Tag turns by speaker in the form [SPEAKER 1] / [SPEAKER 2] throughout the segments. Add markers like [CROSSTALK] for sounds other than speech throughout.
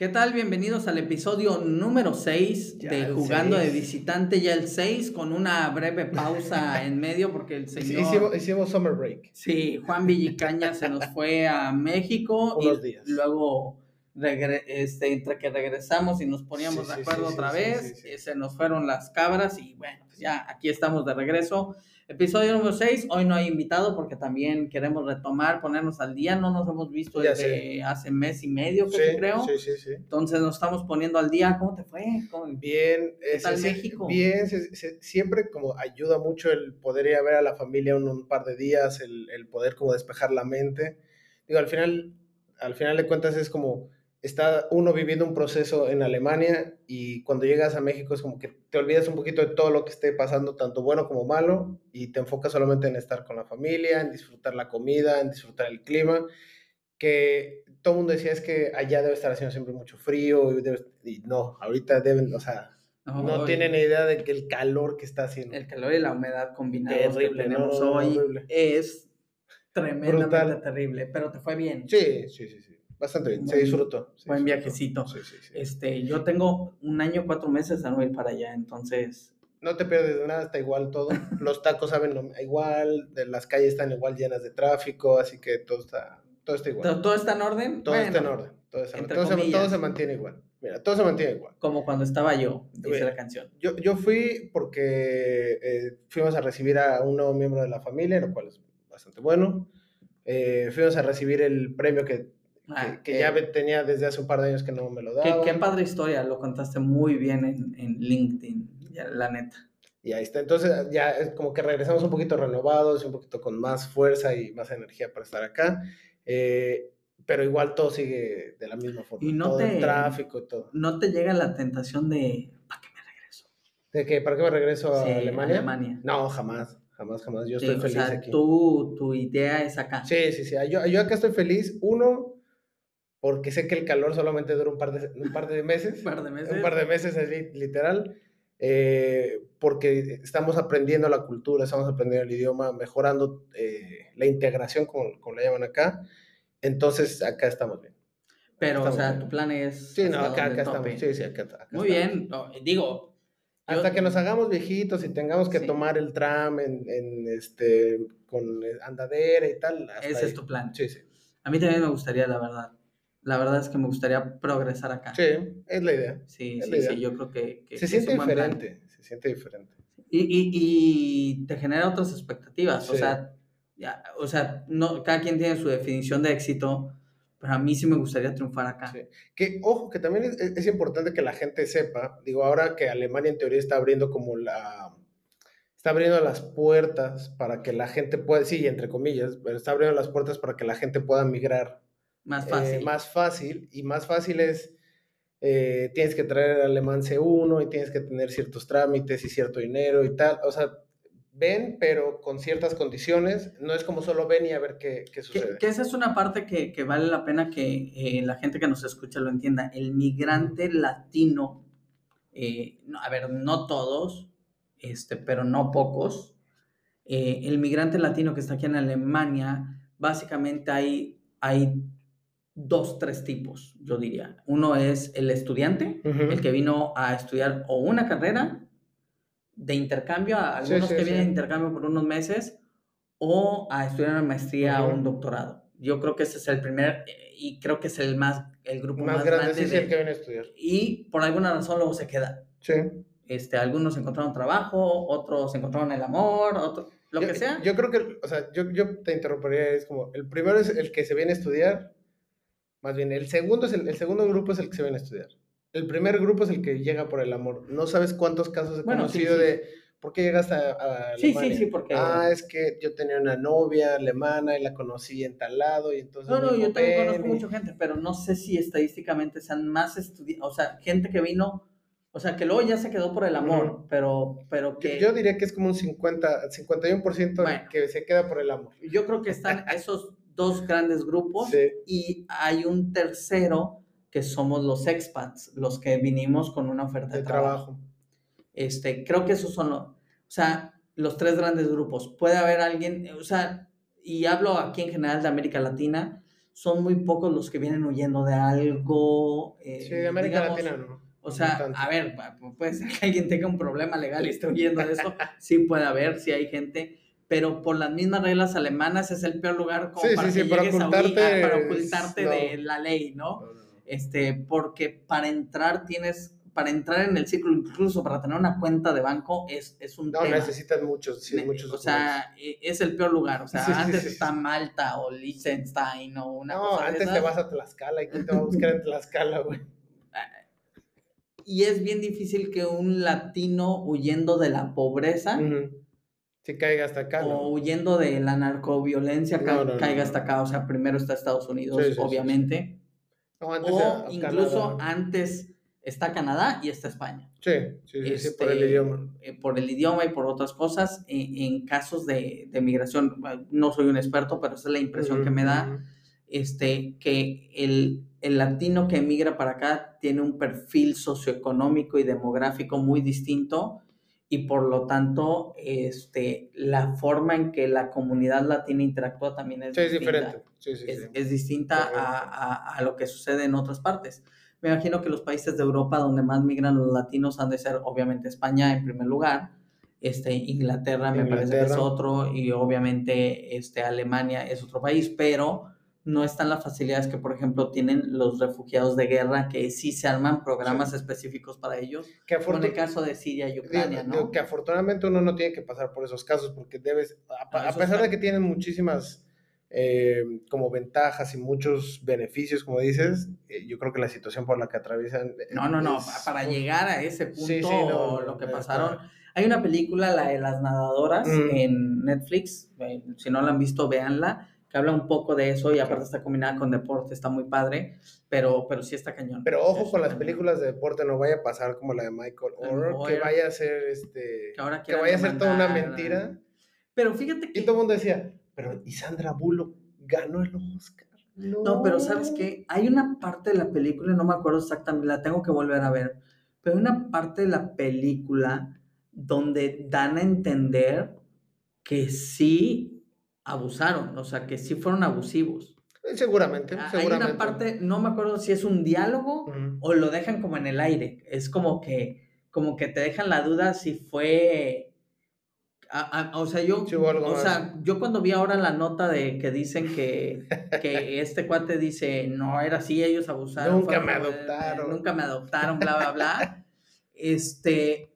[SPEAKER 1] ¿Qué tal? Bienvenidos al episodio número 6
[SPEAKER 2] Ya
[SPEAKER 1] de Jugando de. Visitante, ya el 6, con una breve pausa [LAUGHS] en medio porque el señor...
[SPEAKER 2] Hicimos, hicimos summer break.
[SPEAKER 1] Sí, Juan Villicaña se nos fue a México [LAUGHS]
[SPEAKER 2] Unos
[SPEAKER 1] y
[SPEAKER 2] días.
[SPEAKER 1] luego regre- este, entre que regresamos y nos poníamos
[SPEAKER 2] Sí,
[SPEAKER 1] de acuerdo
[SPEAKER 2] sí,
[SPEAKER 1] otra
[SPEAKER 2] sí,
[SPEAKER 1] vez,
[SPEAKER 2] sí, sí.
[SPEAKER 1] eh, se nos fueron las cabras y bueno, pues ya aquí estamos de regreso. Episodio número 6, hoy no hay invitado porque también queremos retomar, ponernos al día, no nos hemos visto
[SPEAKER 2] Ya
[SPEAKER 1] desde hace mes y medio,
[SPEAKER 2] Sí,
[SPEAKER 1] creo.
[SPEAKER 2] sí, sí, sí.
[SPEAKER 1] Entonces nos estamos poniendo al día. ¿Cómo te fue? ¿Cómo-
[SPEAKER 2] Bien,
[SPEAKER 1] ¿Qué tal
[SPEAKER 2] se-
[SPEAKER 1] México?
[SPEAKER 2] bien, se- se- siempre como ayuda mucho el poder ir a ver a la familia un, un par de días, el, el poder como despejar la mente. Digo, al final, al final de cuentas es como está uno viviendo un proceso en Alemania y cuando llegas a México es como que te olvidas un poquito de todo lo que esté pasando, tanto bueno como malo, y te enfocas solamente en estar con la familia, en disfrutar la comida, en disfrutar el clima, que todo el mundo decía es que allá debe estar haciendo siempre mucho frío y, debe- y no, ahorita deben, o sea, no
[SPEAKER 1] Ay,
[SPEAKER 2] tienen idea de que el calor que está haciendo.
[SPEAKER 1] El calor y la humedad combinados que
[SPEAKER 2] Terrible,
[SPEAKER 1] tenemos
[SPEAKER 2] no, no,
[SPEAKER 1] hoy
[SPEAKER 2] horrible.
[SPEAKER 1] es tremendamente
[SPEAKER 2] Brutal.
[SPEAKER 1] terrible, pero te fue bien.
[SPEAKER 2] Sí, sí, sí, sí, bastante bien, se disfrutó. se
[SPEAKER 1] buen
[SPEAKER 2] disfrutó.
[SPEAKER 1] viajecito.
[SPEAKER 2] Sí, sí, sí.
[SPEAKER 1] Este, yo tengo un año, cuatro meses a no ir para allá, entonces
[SPEAKER 2] No te pierdes de nada, está igual todo. [LAUGHS] Los tacos saben lo- igual, de las calles están igual llenas de tráfico, así que todo está, todo está igual.
[SPEAKER 1] ¿todo, todo está en orden?
[SPEAKER 2] Todo está en orden. Todo, está se,
[SPEAKER 1] comillas.
[SPEAKER 2] todo se mantiene igual. Mira, todo se mantiene igual.
[SPEAKER 1] Como cuando estaba yo, dice la canción.
[SPEAKER 2] Yo, yo fui porque eh, fuimos a recibir a un nuevo miembro de la familia, lo cual es bastante bueno. Eh, fuimos a recibir el premio que-
[SPEAKER 1] Ah,
[SPEAKER 2] que ya ve- tenía desde hace un par de años que no me lo
[SPEAKER 1] Qué,
[SPEAKER 2] daban.
[SPEAKER 1] qué padre historia, lo contaste muy bien en, en LinkedIn, ya, la neta.
[SPEAKER 2] Y ahí está. Entonces ya es como que regresamos un poquito renovados, un poquito con más fuerza y más energía para estar acá. Eh, pero igual todo sigue de la misma forma.
[SPEAKER 1] Y no
[SPEAKER 2] todo
[SPEAKER 1] te-
[SPEAKER 2] el tráfico y todo.
[SPEAKER 1] ¿No te llega la tentación de, ¿para qué me regreso?
[SPEAKER 2] ¿De que ¿Para qué me regreso a
[SPEAKER 1] Sí,
[SPEAKER 2] Alemania?
[SPEAKER 1] Alemania.
[SPEAKER 2] No, jamás. Jamás, jamás. Yo
[SPEAKER 1] Sí,
[SPEAKER 2] estoy
[SPEAKER 1] o
[SPEAKER 2] feliz
[SPEAKER 1] sea,
[SPEAKER 2] aquí.
[SPEAKER 1] tú- tu idea es acá.
[SPEAKER 2] Sí, sí, sí. Yo, yo acá estoy feliz. Uno, porque sé que el calor solamente dura un par de, un par de meses. [LAUGHS]
[SPEAKER 1] Un par de meses.
[SPEAKER 2] Un par de meses, así, literal. eh, porque estamos aprendiendo la cultura, estamos aprendiendo el idioma, mejorando eh, la integración, como, como la llaman acá. Entonces, acá estamos bien.
[SPEAKER 1] Pero, o
[SPEAKER 2] Estamos
[SPEAKER 1] sea,
[SPEAKER 2] bien.
[SPEAKER 1] tu plan es.
[SPEAKER 2] Sí, no, acá, acá estamos. Sí, sí, acá, acá
[SPEAKER 1] Muy
[SPEAKER 2] estamos.
[SPEAKER 1] bien. no, digo. yo-
[SPEAKER 2] Hasta que nos hagamos viejitos y tengamos que
[SPEAKER 1] Sí.
[SPEAKER 2] tomar el tram en, en, este, con andadera y tal.
[SPEAKER 1] Ese
[SPEAKER 2] ahí.
[SPEAKER 1] es tu plan.
[SPEAKER 2] Sí, sí.
[SPEAKER 1] A mí también me gustaría, la verdad. La verdad es que me gustaría progresar acá.
[SPEAKER 2] Sí, es la idea.
[SPEAKER 1] sí,
[SPEAKER 2] es
[SPEAKER 1] sí,
[SPEAKER 2] idea.
[SPEAKER 1] sí, Yo creo que. que-
[SPEAKER 2] Se
[SPEAKER 1] que
[SPEAKER 2] siente diferente, se siente diferente.
[SPEAKER 1] Y, y, y te genera otras expectativas. O
[SPEAKER 2] Sí.
[SPEAKER 1] sea, ya, o sea no, cada quien tiene su definición de éxito. Pero a mí sí me gustaría triunfar acá.
[SPEAKER 2] Sí. Que, ojo, que también es, es importante que la gente sepa, digo, ahora que Alemania en teoría está abriendo como la, está abriendo las puertas para que la gente pueda, sí, entre comillas, pero está abriendo las puertas para que la gente pueda migrar
[SPEAKER 1] Más
[SPEAKER 2] eh,
[SPEAKER 1] fácil.
[SPEAKER 2] más fácil, y más fácil es, eh, tienes que traer el alemán C1 y tienes que tener ciertos trámites y cierto dinero y tal, o sea, ven, pero con ciertas condiciones, no es como solo ven y a ver qué, qué sucede.
[SPEAKER 1] que esa es una parte que, que vale la pena que eh, la gente que nos escucha lo entienda. El migrante latino, no, a ver, no todos, este, pero no pocos. el migrante latino que está aquí en Alemania, básicamente hay, hay dos, tres tipos, yo diría. Uno es el estudiante, el que vino a estudiar o una carrera de intercambio, a algunos
[SPEAKER 2] sí,
[SPEAKER 1] que vienen de intercambio por unos meses, o a estudiar una maestría o un doctorado. Yo creo que ese es el primer, eh, y creo que es el más, el grupo más,
[SPEAKER 2] más grande,
[SPEAKER 1] de-
[SPEAKER 2] el que viene a estudiar.
[SPEAKER 1] y por alguna razón luego se queda.
[SPEAKER 2] Sí.
[SPEAKER 1] Este, algunos encontraron trabajo, otros encontraron el amor, lo
[SPEAKER 2] yo,
[SPEAKER 1] que sea.
[SPEAKER 2] Yo creo que, o sea, yo, yo te interrumpiría, es como, el primero es el que se viene a estudiar, más bien, el segundo, es el, el segundo grupo es el que se viene a estudiar. El primer grupo es el que llega por el amor. No sabes cuántos casos he
[SPEAKER 1] Bueno, sí,
[SPEAKER 2] conocido
[SPEAKER 1] sí.
[SPEAKER 2] de, ¿por qué llegaste a, a
[SPEAKER 1] Sí, sí, sí, porque-
[SPEAKER 2] Ah, es que yo tenía una novia alemana y la conocí en tal lado y entonces...
[SPEAKER 1] No, no, yo también conozco
[SPEAKER 2] y-
[SPEAKER 1] mucha gente, pero no sé si estadísticamente sean más estudiantes, o sea, gente que vino, o sea, que luego ya se quedó por el amor, pero, pero
[SPEAKER 2] Yo,
[SPEAKER 1] que
[SPEAKER 2] yo diría que es como un 50, 51%
[SPEAKER 1] Bueno.
[SPEAKER 2] que se queda por el amor.
[SPEAKER 1] yo creo que están esos dos grandes grupos
[SPEAKER 2] Sí.
[SPEAKER 1] y hay un tercero que somos los expats, los que vinimos con una oferta de,
[SPEAKER 2] De
[SPEAKER 1] trabajo.
[SPEAKER 2] trabajo.
[SPEAKER 1] Este, creo que esos son los, o sea, los tres grandes grupos. Puede haber alguien, o sea, y hablo aquí en general de América Latina, son muy pocos los que vienen huyendo de algo.
[SPEAKER 2] sí, de América Latina no.
[SPEAKER 1] O sea, a ver, puede ser que alguien tenga un problema legal y esté huyendo de eso. [LAUGHS] sí puede haber, sí hay gente. Pero por las mismas reglas alemanas es el peor lugar como para, que para, ocultarte, para ocultarte de la ley, ¿no? Este, porque para entrar tienes para entrar en el círculo, incluso para tener una cuenta de banco, es, es un
[SPEAKER 2] no, necesitas muchos, sí, muchos.
[SPEAKER 1] O sea, e, es el peor lugar. O sea, [LAUGHS] antes está Malta o Liechtenstein o una
[SPEAKER 2] no, cosa antes te vas a Tlaxcala y quién te va a buscar en Tlaxcala, güey.
[SPEAKER 1] Y es bien difícil que un latino huyendo de la pobreza...
[SPEAKER 2] Se caiga hasta acá.
[SPEAKER 1] O huyendo de la narcoviolencia caiga hasta acá. O sea, primero está Estados Unidos, obviamente. o incluso antes está Canadá y está España.
[SPEAKER 2] Sí, sí, sí, por el este, idioma.
[SPEAKER 1] Eh, por el idioma y por otras cosas. En, casos de, de, migración, no soy un experto, pero esa es la impresión que me da, este, que el, el, latino que emigra para acá tiene un perfil socioeconómico y demográfico muy distinto y por lo tanto este, la forma en que la comunidad latina interactúa también es,
[SPEAKER 2] sí, diferente. Sí, sí,
[SPEAKER 1] es, es distinta a, a, a, lo que sucede en otras partes. Me imagino que los países de Europa donde más migran los latinos han de ser obviamente España en primer lugar, este, Inglaterra, me parece que es otro y obviamente este, Alemania es otro país, pero no están las facilidades que, por ejemplo, tienen los refugiados de guerra, que sí se arman programas específicos para ellos, que como en el caso de Siria y Ucrania, ¿no?
[SPEAKER 2] que afortunadamente uno no tiene que pasar por esos casos, porque debes, a pesar de que tienen muchísimas eh, como ventajas y muchos beneficios, como dices, eh, yo creo que la situación por la que atraviesan...
[SPEAKER 1] Eh, no, no, no, para llegar a ese punto, lo que pasaron... Hay una película, la de las nadadoras, mm. en Netflix, si no la han visto, véanla, que habla un poco de eso y aparte está combinada con deporte, está muy padre, pero, pero sí está cañón.
[SPEAKER 2] Pero ojo con las películas de deporte, no vaya a pasar como la de Michael Orr, que vaya a ser, este, que, vaya a ser toda una mentira.
[SPEAKER 1] Pero fíjate que...
[SPEAKER 2] Y todo el mundo decía, pero ¿y Sandra Bullock ganó el Oscar?
[SPEAKER 1] No. pero ¿sabes qué? Hay una parte de la película, no me acuerdo exactamente, la tengo que volver a ver, pero hay una parte de la película donde dan a entender que sí abusaron, o sea, que sí fueron abusivos.
[SPEAKER 2] Seguramente,
[SPEAKER 1] ah,
[SPEAKER 2] seguramente.
[SPEAKER 1] Hay una parte, no me acuerdo si es un diálogo o lo dejan como en el aire. Es como que, como que te dejan la duda si fue o sea, yo, o sea, yo cuando vi ahora la nota de que dicen que, que [LAUGHS] este cuate dice, no era así, ellos abusaron.
[SPEAKER 2] Nunca me adoptaron.
[SPEAKER 1] nunca me adoptaron, bla, bla, bla. [LAUGHS] este,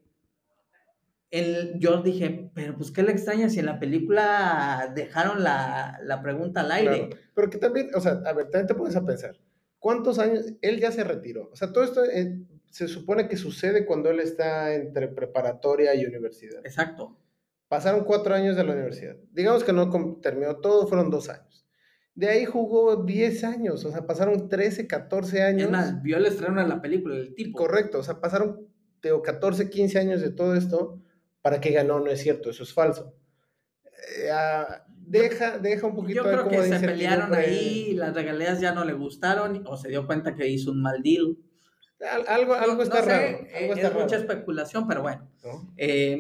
[SPEAKER 1] el, yo dije, pero pues qué le extraña si en la película dejaron la, la pregunta al aire.
[SPEAKER 2] Pero que también, o sea, a ver, también te pones a pensar, ¿cuántos años? Él ya se retiró. O sea, todo esto eh, se supone que sucede cuando él está entre preparatoria y universidad.
[SPEAKER 1] Exacto.
[SPEAKER 2] Pasaron cuatro años de la universidad. Digamos que no terminó todo, fueron dos años. De ahí jugó 10 años, o sea, pasaron 13, 14 años. Es
[SPEAKER 1] más, vio el estreno en la película, el tipo.
[SPEAKER 2] Correcto, o sea, pasaron tengo 14, 15 años de todo esto para que ganó, no es cierto, eso es falso. Eh, ah, deja, deja un poquito
[SPEAKER 1] Yo creo que se pelearon ahí, las regalías ya no le gustaron o se dio cuenta que hizo un mal deal.
[SPEAKER 2] algo, algo está raro.
[SPEAKER 1] Eh, es mucha especulación, pero bueno. Eh,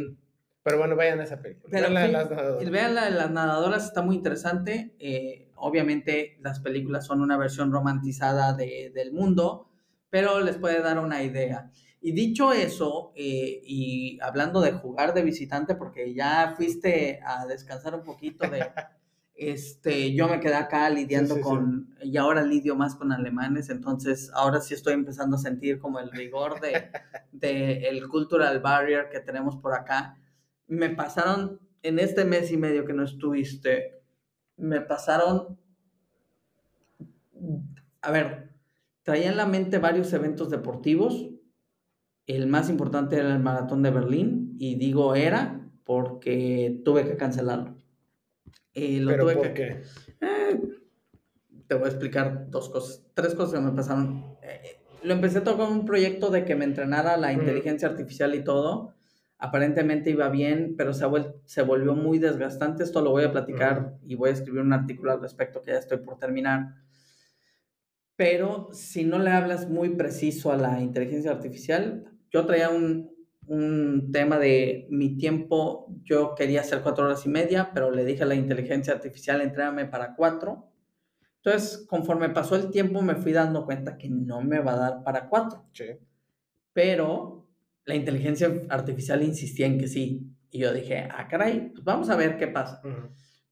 [SPEAKER 2] pero bueno, vayan a esa película.
[SPEAKER 1] vean la de las nadadoras. Vean la de las nadadoras, está muy interesante. Eh, obviamente las películas son una versión romantizada de, del mundo, pero les puede dar una idea. Y dicho eso, eh, y hablando de jugar de visitante, porque ya fuiste a descansar un poquito de... [LAUGHS] este, yo me quedé acá lidiando con, y ahora lidio más con alemanes, entonces ahora sí estoy empezando a sentir como el rigor de, [LAUGHS] de el cultural barrier que tenemos por acá me pasaron, en este mes y medio que no estuviste, me pasaron, a ver, traía en la mente varios eventos deportivos. El más importante era el maratón de Berlín, y digo era porque tuve que cancelarlo.
[SPEAKER 2] Eh, lo ¿Pero por qué?
[SPEAKER 1] Eh, te voy a explicar dos cosas, tres cosas que me pasaron. Eh, lo empecé todo con un proyecto de que me entrenara la inteligencia artificial y todo aparentemente iba bien, pero se, se volvió muy desgastante. Esto lo voy a platicar y voy a escribir un artículo al respecto que ya estoy por terminar. Pero si no le hablas muy preciso a la inteligencia artificial, yo traía un, un tema de mi tiempo, yo quería hacer cuatro horas y media, pero le dije a la inteligencia artificial, entréame para cuatro. Entonces, conforme pasó el tiempo, me fui dando cuenta que no me va a dar para cuatro.
[SPEAKER 2] Sí.
[SPEAKER 1] Pero la inteligencia artificial insistía en que sí. Y yo dije, ah, caray, pues vamos a ver qué pasa.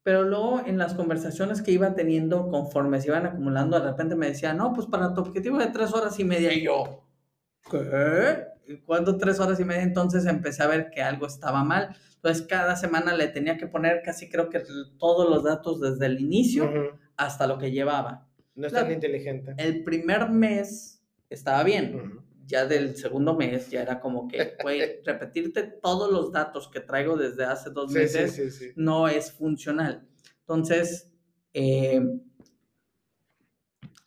[SPEAKER 1] Pero luego en las conversaciones que iba teniendo conforme se iban acumulando, de repente me decía, no, pues para tu objetivo de tres horas y media. Y yo, ¿qué? ¿Y ¿Cuándo tres horas y media? Entonces empecé a ver que algo estaba mal. Entonces cada semana le tenía que poner casi creo que todos los datos desde el inicio
[SPEAKER 2] Ujú.
[SPEAKER 1] hasta lo que llevaba.
[SPEAKER 2] No es
[SPEAKER 1] Claro.
[SPEAKER 2] tan inteligente.
[SPEAKER 1] El primer mes estaba bien.
[SPEAKER 2] Ujú.
[SPEAKER 1] Ya del segundo mes ya era como que, güey, [LAUGHS] repetirte todos los datos que traigo desde hace dos
[SPEAKER 2] sí,
[SPEAKER 1] meses
[SPEAKER 2] sí, sí.
[SPEAKER 1] no es funcional. Entonces, eh,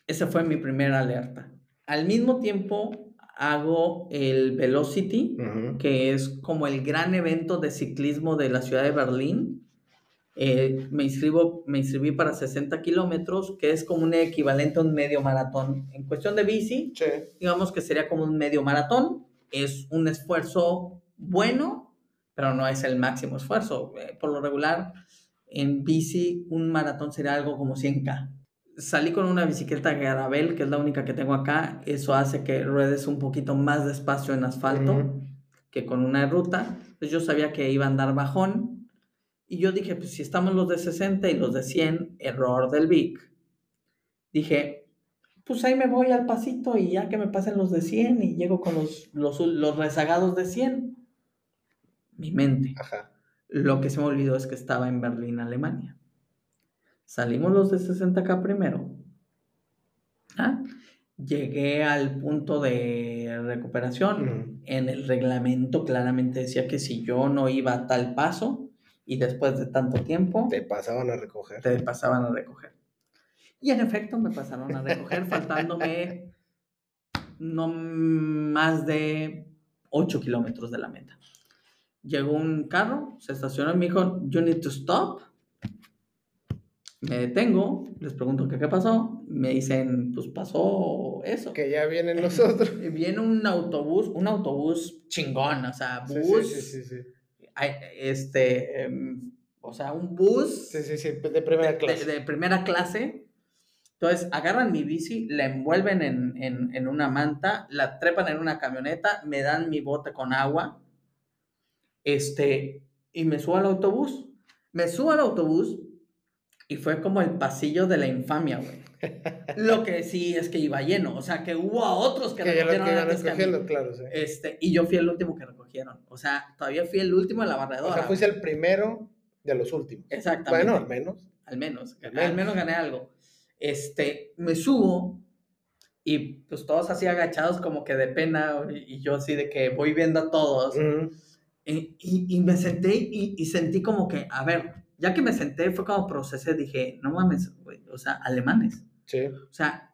[SPEAKER 1] esa fue mi primera alerta. Al mismo tiempo, hago el Velocity, que es como el gran evento de ciclismo de la ciudad de Berlín. Eh, me, inscribo, me inscribí para 60 kilómetros, que es como un equivalente a un medio maratón. En cuestión de bici,
[SPEAKER 2] Sí.
[SPEAKER 1] digamos que sería como un medio maratón. Es un esfuerzo bueno, pero no es el máximo esfuerzo. Eh, Por lo regular, en bici, un maratón sería algo como 100K. Salí con una bicicleta Garabel, que es la única que tengo acá. Eso hace que ruedes un poquito más despacio en asfalto que con una ruta. Entonces yo sabía que iba a andar bajón. Y yo dije, pues si estamos los de 60 y los de 100, error del Vic. Dije, pues ahí me voy al pasito y ya que me pasen los de 100 y llego con los, los, los rezagados de 100. Mi mente.
[SPEAKER 2] Ajá.
[SPEAKER 1] Lo que se me olvidó es que estaba en Berlín, Alemania. Salimos los de 60K primero. ¿Ah? Llegué al punto de recuperación. En el reglamento claramente decía que si yo no iba a tal paso y después de tanto tiempo,
[SPEAKER 2] Te pasaban a recoger.
[SPEAKER 1] te pasaban a recoger. Y en efecto me pasaron a recoger [LAUGHS] faltándome no más de 8 kilómetros de la meta. Llegó un carro, se estacionó y me dijo, you need to stop. Me detengo, les pregunto qué, qué pasó. Me dicen, pues pasó eso.
[SPEAKER 2] Que ya vienen nosotros.
[SPEAKER 1] Y Viene un autobús, un autobús chingón, o sea, bus,
[SPEAKER 2] sí, sí, sí,
[SPEAKER 1] este, em, o sea, un bus
[SPEAKER 2] Sí, sí, sí, de primera
[SPEAKER 1] de-
[SPEAKER 2] clase.
[SPEAKER 1] De, de primera clase. Entonces, agarran mi bici, la envuelven en, en- en una manta, la trepan en una camioneta, me dan mi bote con agua, este, y me subo al autobús. Me subo al autobús y fue como el pasillo de la infamia, güey. Lo que sí es que iba lleno, o sea, que hubo a otros que,
[SPEAKER 2] que que
[SPEAKER 1] recogieron
[SPEAKER 2] iban
[SPEAKER 1] antes que a
[SPEAKER 2] claro, sí.
[SPEAKER 1] Este, y yo fui el último que recogieron. O sea, todavía fui el último de la
[SPEAKER 2] O
[SPEAKER 1] barredora.
[SPEAKER 2] sea, fuiste el primero de los últimos.
[SPEAKER 1] Exactamente.
[SPEAKER 2] Bueno, al menos.
[SPEAKER 1] Al menos,
[SPEAKER 2] Al
[SPEAKER 1] al
[SPEAKER 2] menos.
[SPEAKER 1] menos. gané algo. Este, me subo y pues todos así agachados como que de pena y, yo así de que voy viendo a todos.
[SPEAKER 2] Ujú.
[SPEAKER 1] Y, y- y me senté y, y sentí como que, a ver, ya que me senté fue cuando procesé, dije, no mames, güey, o sea, alemanes.
[SPEAKER 2] Sí.
[SPEAKER 1] O sea,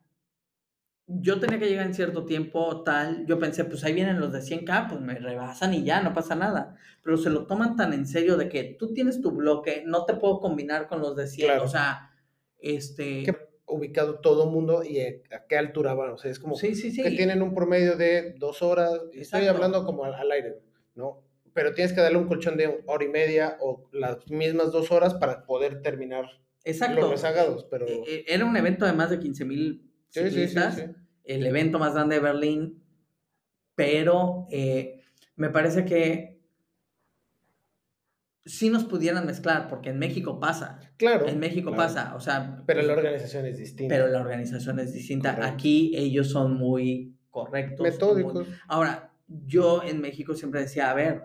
[SPEAKER 1] yo tenía que llegar en cierto tiempo, tal, yo pensé, pues ahí vienen los de 100K, pues me rebasan y ya, no pasa nada. Pero se lo toman tan en serio de que tú tienes tu bloque, no te puedo combinar con los de 100,
[SPEAKER 2] Claro.
[SPEAKER 1] o sea, este...
[SPEAKER 2] ¿Qué- Ubicado todo mundo y a qué altura van. O sea, es como
[SPEAKER 1] Sí, sí, sí.
[SPEAKER 2] que tienen un promedio de dos horas. Estoy
[SPEAKER 1] Exacto.
[SPEAKER 2] hablando como al, al aire, ¿no? Pero tienes que darle un colchón de hora y media o las mismas dos horas para poder terminar
[SPEAKER 1] Exacto.
[SPEAKER 2] los rezagados. Pero
[SPEAKER 1] Eh, eh, Era un evento de más de 15 mil
[SPEAKER 2] sí, sí, sí,
[SPEAKER 1] ciclistas,
[SPEAKER 2] sí.
[SPEAKER 1] el evento más grande de Berlín, pero eh, me parece que sí nos pudieran mezclar, porque en México pasa,
[SPEAKER 2] Claro.
[SPEAKER 1] en México
[SPEAKER 2] claro.
[SPEAKER 1] pasa, o sea,
[SPEAKER 2] Pero la organización es distinta.
[SPEAKER 1] pero la organización es distinta.
[SPEAKER 2] Correcto.
[SPEAKER 1] Aquí ellos son muy correctos.
[SPEAKER 2] Metódicos.
[SPEAKER 1] muy- Ahora, yo en México siempre decía, a ver,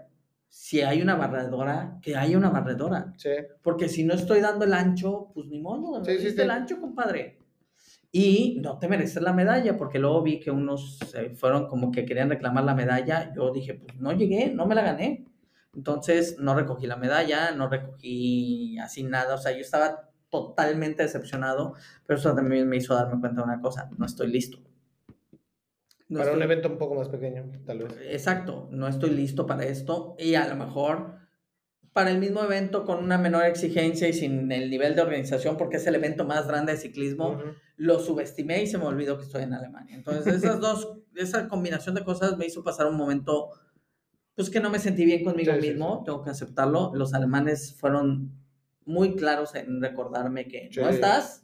[SPEAKER 1] si hay una barredora, que haya una barredora.
[SPEAKER 2] Sí.
[SPEAKER 1] Porque si no estoy dando el ancho, pues ni modo,
[SPEAKER 2] Sí, sí, sí.
[SPEAKER 1] el ancho, compadre. Y no te mereces la medalla, porque luego vi que unos se fueron como que querían reclamar la medalla. Yo dije, pues no llegué, no me la gané. Entonces no recogí la medalla, no recogí así nada. O sea, yo estaba totalmente decepcionado, pero eso también me hizo darme cuenta de una cosa, no estoy listo. No
[SPEAKER 2] para un
[SPEAKER 1] estoy-
[SPEAKER 2] evento un poco más pequeño, tal vez.
[SPEAKER 1] Exacto, no estoy listo para esto y a lo mejor para el mismo evento con una menor exigencia y sin el nivel de organización porque es el evento más grande de ciclismo,
[SPEAKER 2] Ujú.
[SPEAKER 1] lo subestimé y se me olvidó que estoy en Alemania. Entonces [LAUGHS] esas dos, esa combinación de cosas me hizo pasar un momento pues que no me sentí bien conmigo
[SPEAKER 2] Sí, sí,
[SPEAKER 1] mismo, tengo que aceptarlo. Los alemanes fueron muy claros en recordarme que no
[SPEAKER 2] Sí.
[SPEAKER 1] estás,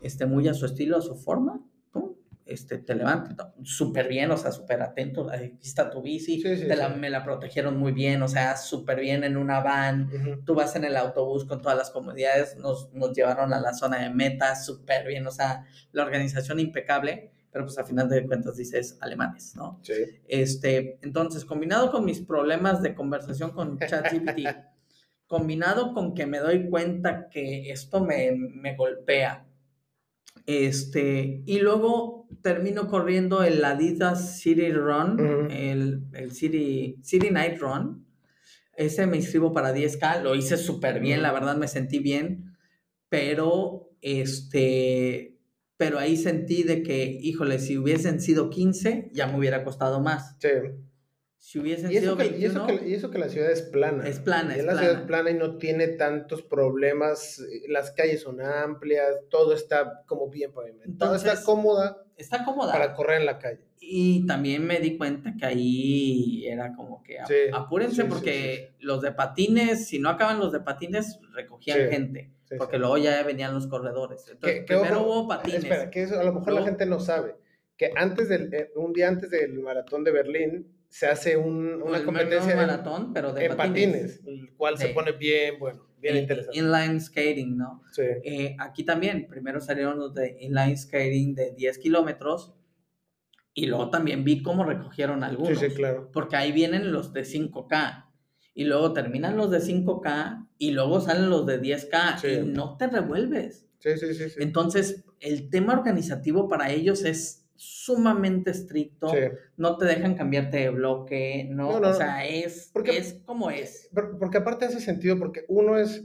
[SPEAKER 1] este, muy a su estilo, a su forma, este, te levanta súper bien, o sea, súper atento, aquí está tu bici,
[SPEAKER 2] Sí, sí,
[SPEAKER 1] te la-
[SPEAKER 2] sí.
[SPEAKER 1] me la protegieron muy bien, o sea, súper bien en una van,
[SPEAKER 2] Ujú.
[SPEAKER 1] tú vas en el autobús con todas las comodidades, nos, nos llevaron a la zona de meta, súper bien, o sea, la organización impecable, pero pues a final de cuentas dices alemanes, ¿no?
[SPEAKER 2] Sí.
[SPEAKER 1] Este, entonces, combinado con mis problemas de conversación con [LAUGHS] ChatGPT, combinado con que me doy cuenta que esto me, me golpea, este, y luego termino corriendo el Adidas City Run, el, el City, City Night Run. Ese me inscribo para 10K, lo hice súper bien, la verdad me sentí bien, pero este, pero ahí sentí de que, híjole, si hubiesen sido 15, ya me hubiera costado más.
[SPEAKER 2] Sí.
[SPEAKER 1] Si hubiesen
[SPEAKER 2] Y eso,
[SPEAKER 1] sido
[SPEAKER 2] que, y,
[SPEAKER 1] 21,
[SPEAKER 2] eso que, y eso que la ciudad es plana.
[SPEAKER 1] Es plana,
[SPEAKER 2] Y
[SPEAKER 1] es
[SPEAKER 2] la ciudad es
[SPEAKER 1] plana.
[SPEAKER 2] plana y no tiene tantos problemas. eh, Las calles son amplias, todo está como bien pavimentado. está
[SPEAKER 1] Entonces,
[SPEAKER 2] cómoda
[SPEAKER 1] está cómoda.
[SPEAKER 2] para correr en la calle.
[SPEAKER 1] Y también me di cuenta que ahí era como que
[SPEAKER 2] Sí,
[SPEAKER 1] apúrense
[SPEAKER 2] sí, sí,
[SPEAKER 1] porque los de patines, si no acaban los de patines, recogían
[SPEAKER 2] Sí,
[SPEAKER 1] gente.
[SPEAKER 2] sí,
[SPEAKER 1] porque
[SPEAKER 2] sí.
[SPEAKER 1] luego ya venían los corredores. Entonces,
[SPEAKER 2] que
[SPEAKER 1] primero
[SPEAKER 2] ojo,
[SPEAKER 1] hubo patines.
[SPEAKER 2] Espera, que eso a lo mejor la gente no sabe. Que antes del, eh, un día antes del maratón de Berlín se hace un- una
[SPEAKER 1] El
[SPEAKER 2] competencia
[SPEAKER 1] un
[SPEAKER 2] en-
[SPEAKER 1] maratón, pero de
[SPEAKER 2] en patines, el cual se
[SPEAKER 1] Sí.
[SPEAKER 2] pone bien bueno, bien
[SPEAKER 1] Eh,
[SPEAKER 2] interesante.
[SPEAKER 1] Inline skating, ¿no?
[SPEAKER 2] Sí.
[SPEAKER 1] Eh, aquí también, primero salieron los de inline skating de 10 kilómetros y luego también vi cómo recogieron
[SPEAKER 2] sí,
[SPEAKER 1] algunos.
[SPEAKER 2] sí, claro.
[SPEAKER 1] Porque ahí vienen los de 5K y luego terminan los de 5K y luego salen los de 10K
[SPEAKER 2] Sí.
[SPEAKER 1] y no te revuelves.
[SPEAKER 2] Sí, sí, sí. sí.
[SPEAKER 1] Entonces, el tema organizativo para ellos es sumamente estricto.
[SPEAKER 2] Sí.
[SPEAKER 1] No te dejan cambiarte de bloque, no,
[SPEAKER 2] No, no,
[SPEAKER 1] o sea, es,
[SPEAKER 2] Porque-
[SPEAKER 1] es como es.
[SPEAKER 2] Por- Porque aparte hace sentido, porque uno es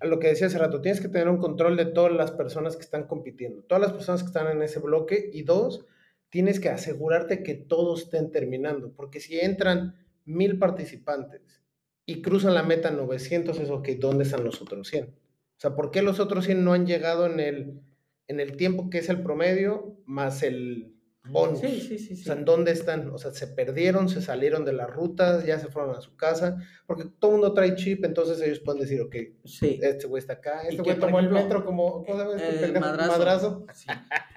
[SPEAKER 2] lo que decía hace rato, tienes que tener un control de todas las personas que están compitiendo, todas las personas que están en ese bloque, y dos, tienes que asegurarte que todos estén terminando, porque si entran mil participantes y cruzan la meta 900, es ok, ¿dónde están los otros 100? O sea, ¿por qué los otros 100 no han llegado en el, en el tiempo que es el promedio más el bonus?
[SPEAKER 1] Sí, sí, sí.
[SPEAKER 2] O sea, ¿en dónde están? O sea, se perdieron, se salieron de las rutas, ya se fueron a su casa, porque todo el mundo trae chip, entonces ellos pueden decir, ok,
[SPEAKER 1] Sí.
[SPEAKER 2] este güey está acá, este güey tomó el metro como, ¿cómo llama este pendejo?
[SPEAKER 1] madrazo.
[SPEAKER 2] madrazo.
[SPEAKER 1] Sí.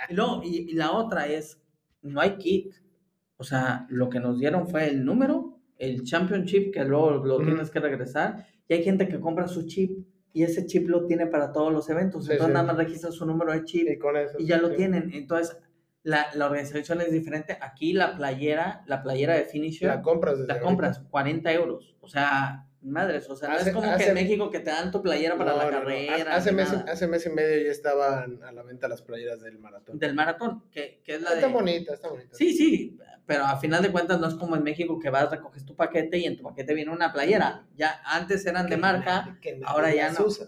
[SPEAKER 1] Y, luego, y, y la otra es, no hay kit. O sea, lo que nos dieron fue el número, el championship, que luego lo tienes que regresar, y hay gente que compra su chip y ese chip lo tiene para todos los eventos.
[SPEAKER 2] Sí,
[SPEAKER 1] Entonces
[SPEAKER 2] sí.
[SPEAKER 1] nada más registra su número de chip
[SPEAKER 2] Y con eso.
[SPEAKER 1] y ya lo tienen. Entonces, la, la organización es diferente. Aquí la playera, la playera de Finisher,
[SPEAKER 2] La
[SPEAKER 1] la,
[SPEAKER 2] compras desde
[SPEAKER 1] compras 40 euros. O sea, madres, o sea, no es como que en México que te dan tu playera para
[SPEAKER 2] No,
[SPEAKER 1] la
[SPEAKER 2] no,
[SPEAKER 1] carrera.
[SPEAKER 2] Hace, mes, hace mes y medio ya estaban a la venta las playeras del maratón.
[SPEAKER 1] Del maratón, que, que es la
[SPEAKER 2] Está
[SPEAKER 1] de...
[SPEAKER 2] bonita, está bonita.
[SPEAKER 1] Sí, sí, pero a final de cuentas no es como en México que vas, recoges tu paquete y en tu paquete viene una playera. Ya antes eran de marca,
[SPEAKER 2] nadie- que nadie
[SPEAKER 1] ahora ya
[SPEAKER 2] las
[SPEAKER 1] no.
[SPEAKER 2] usa.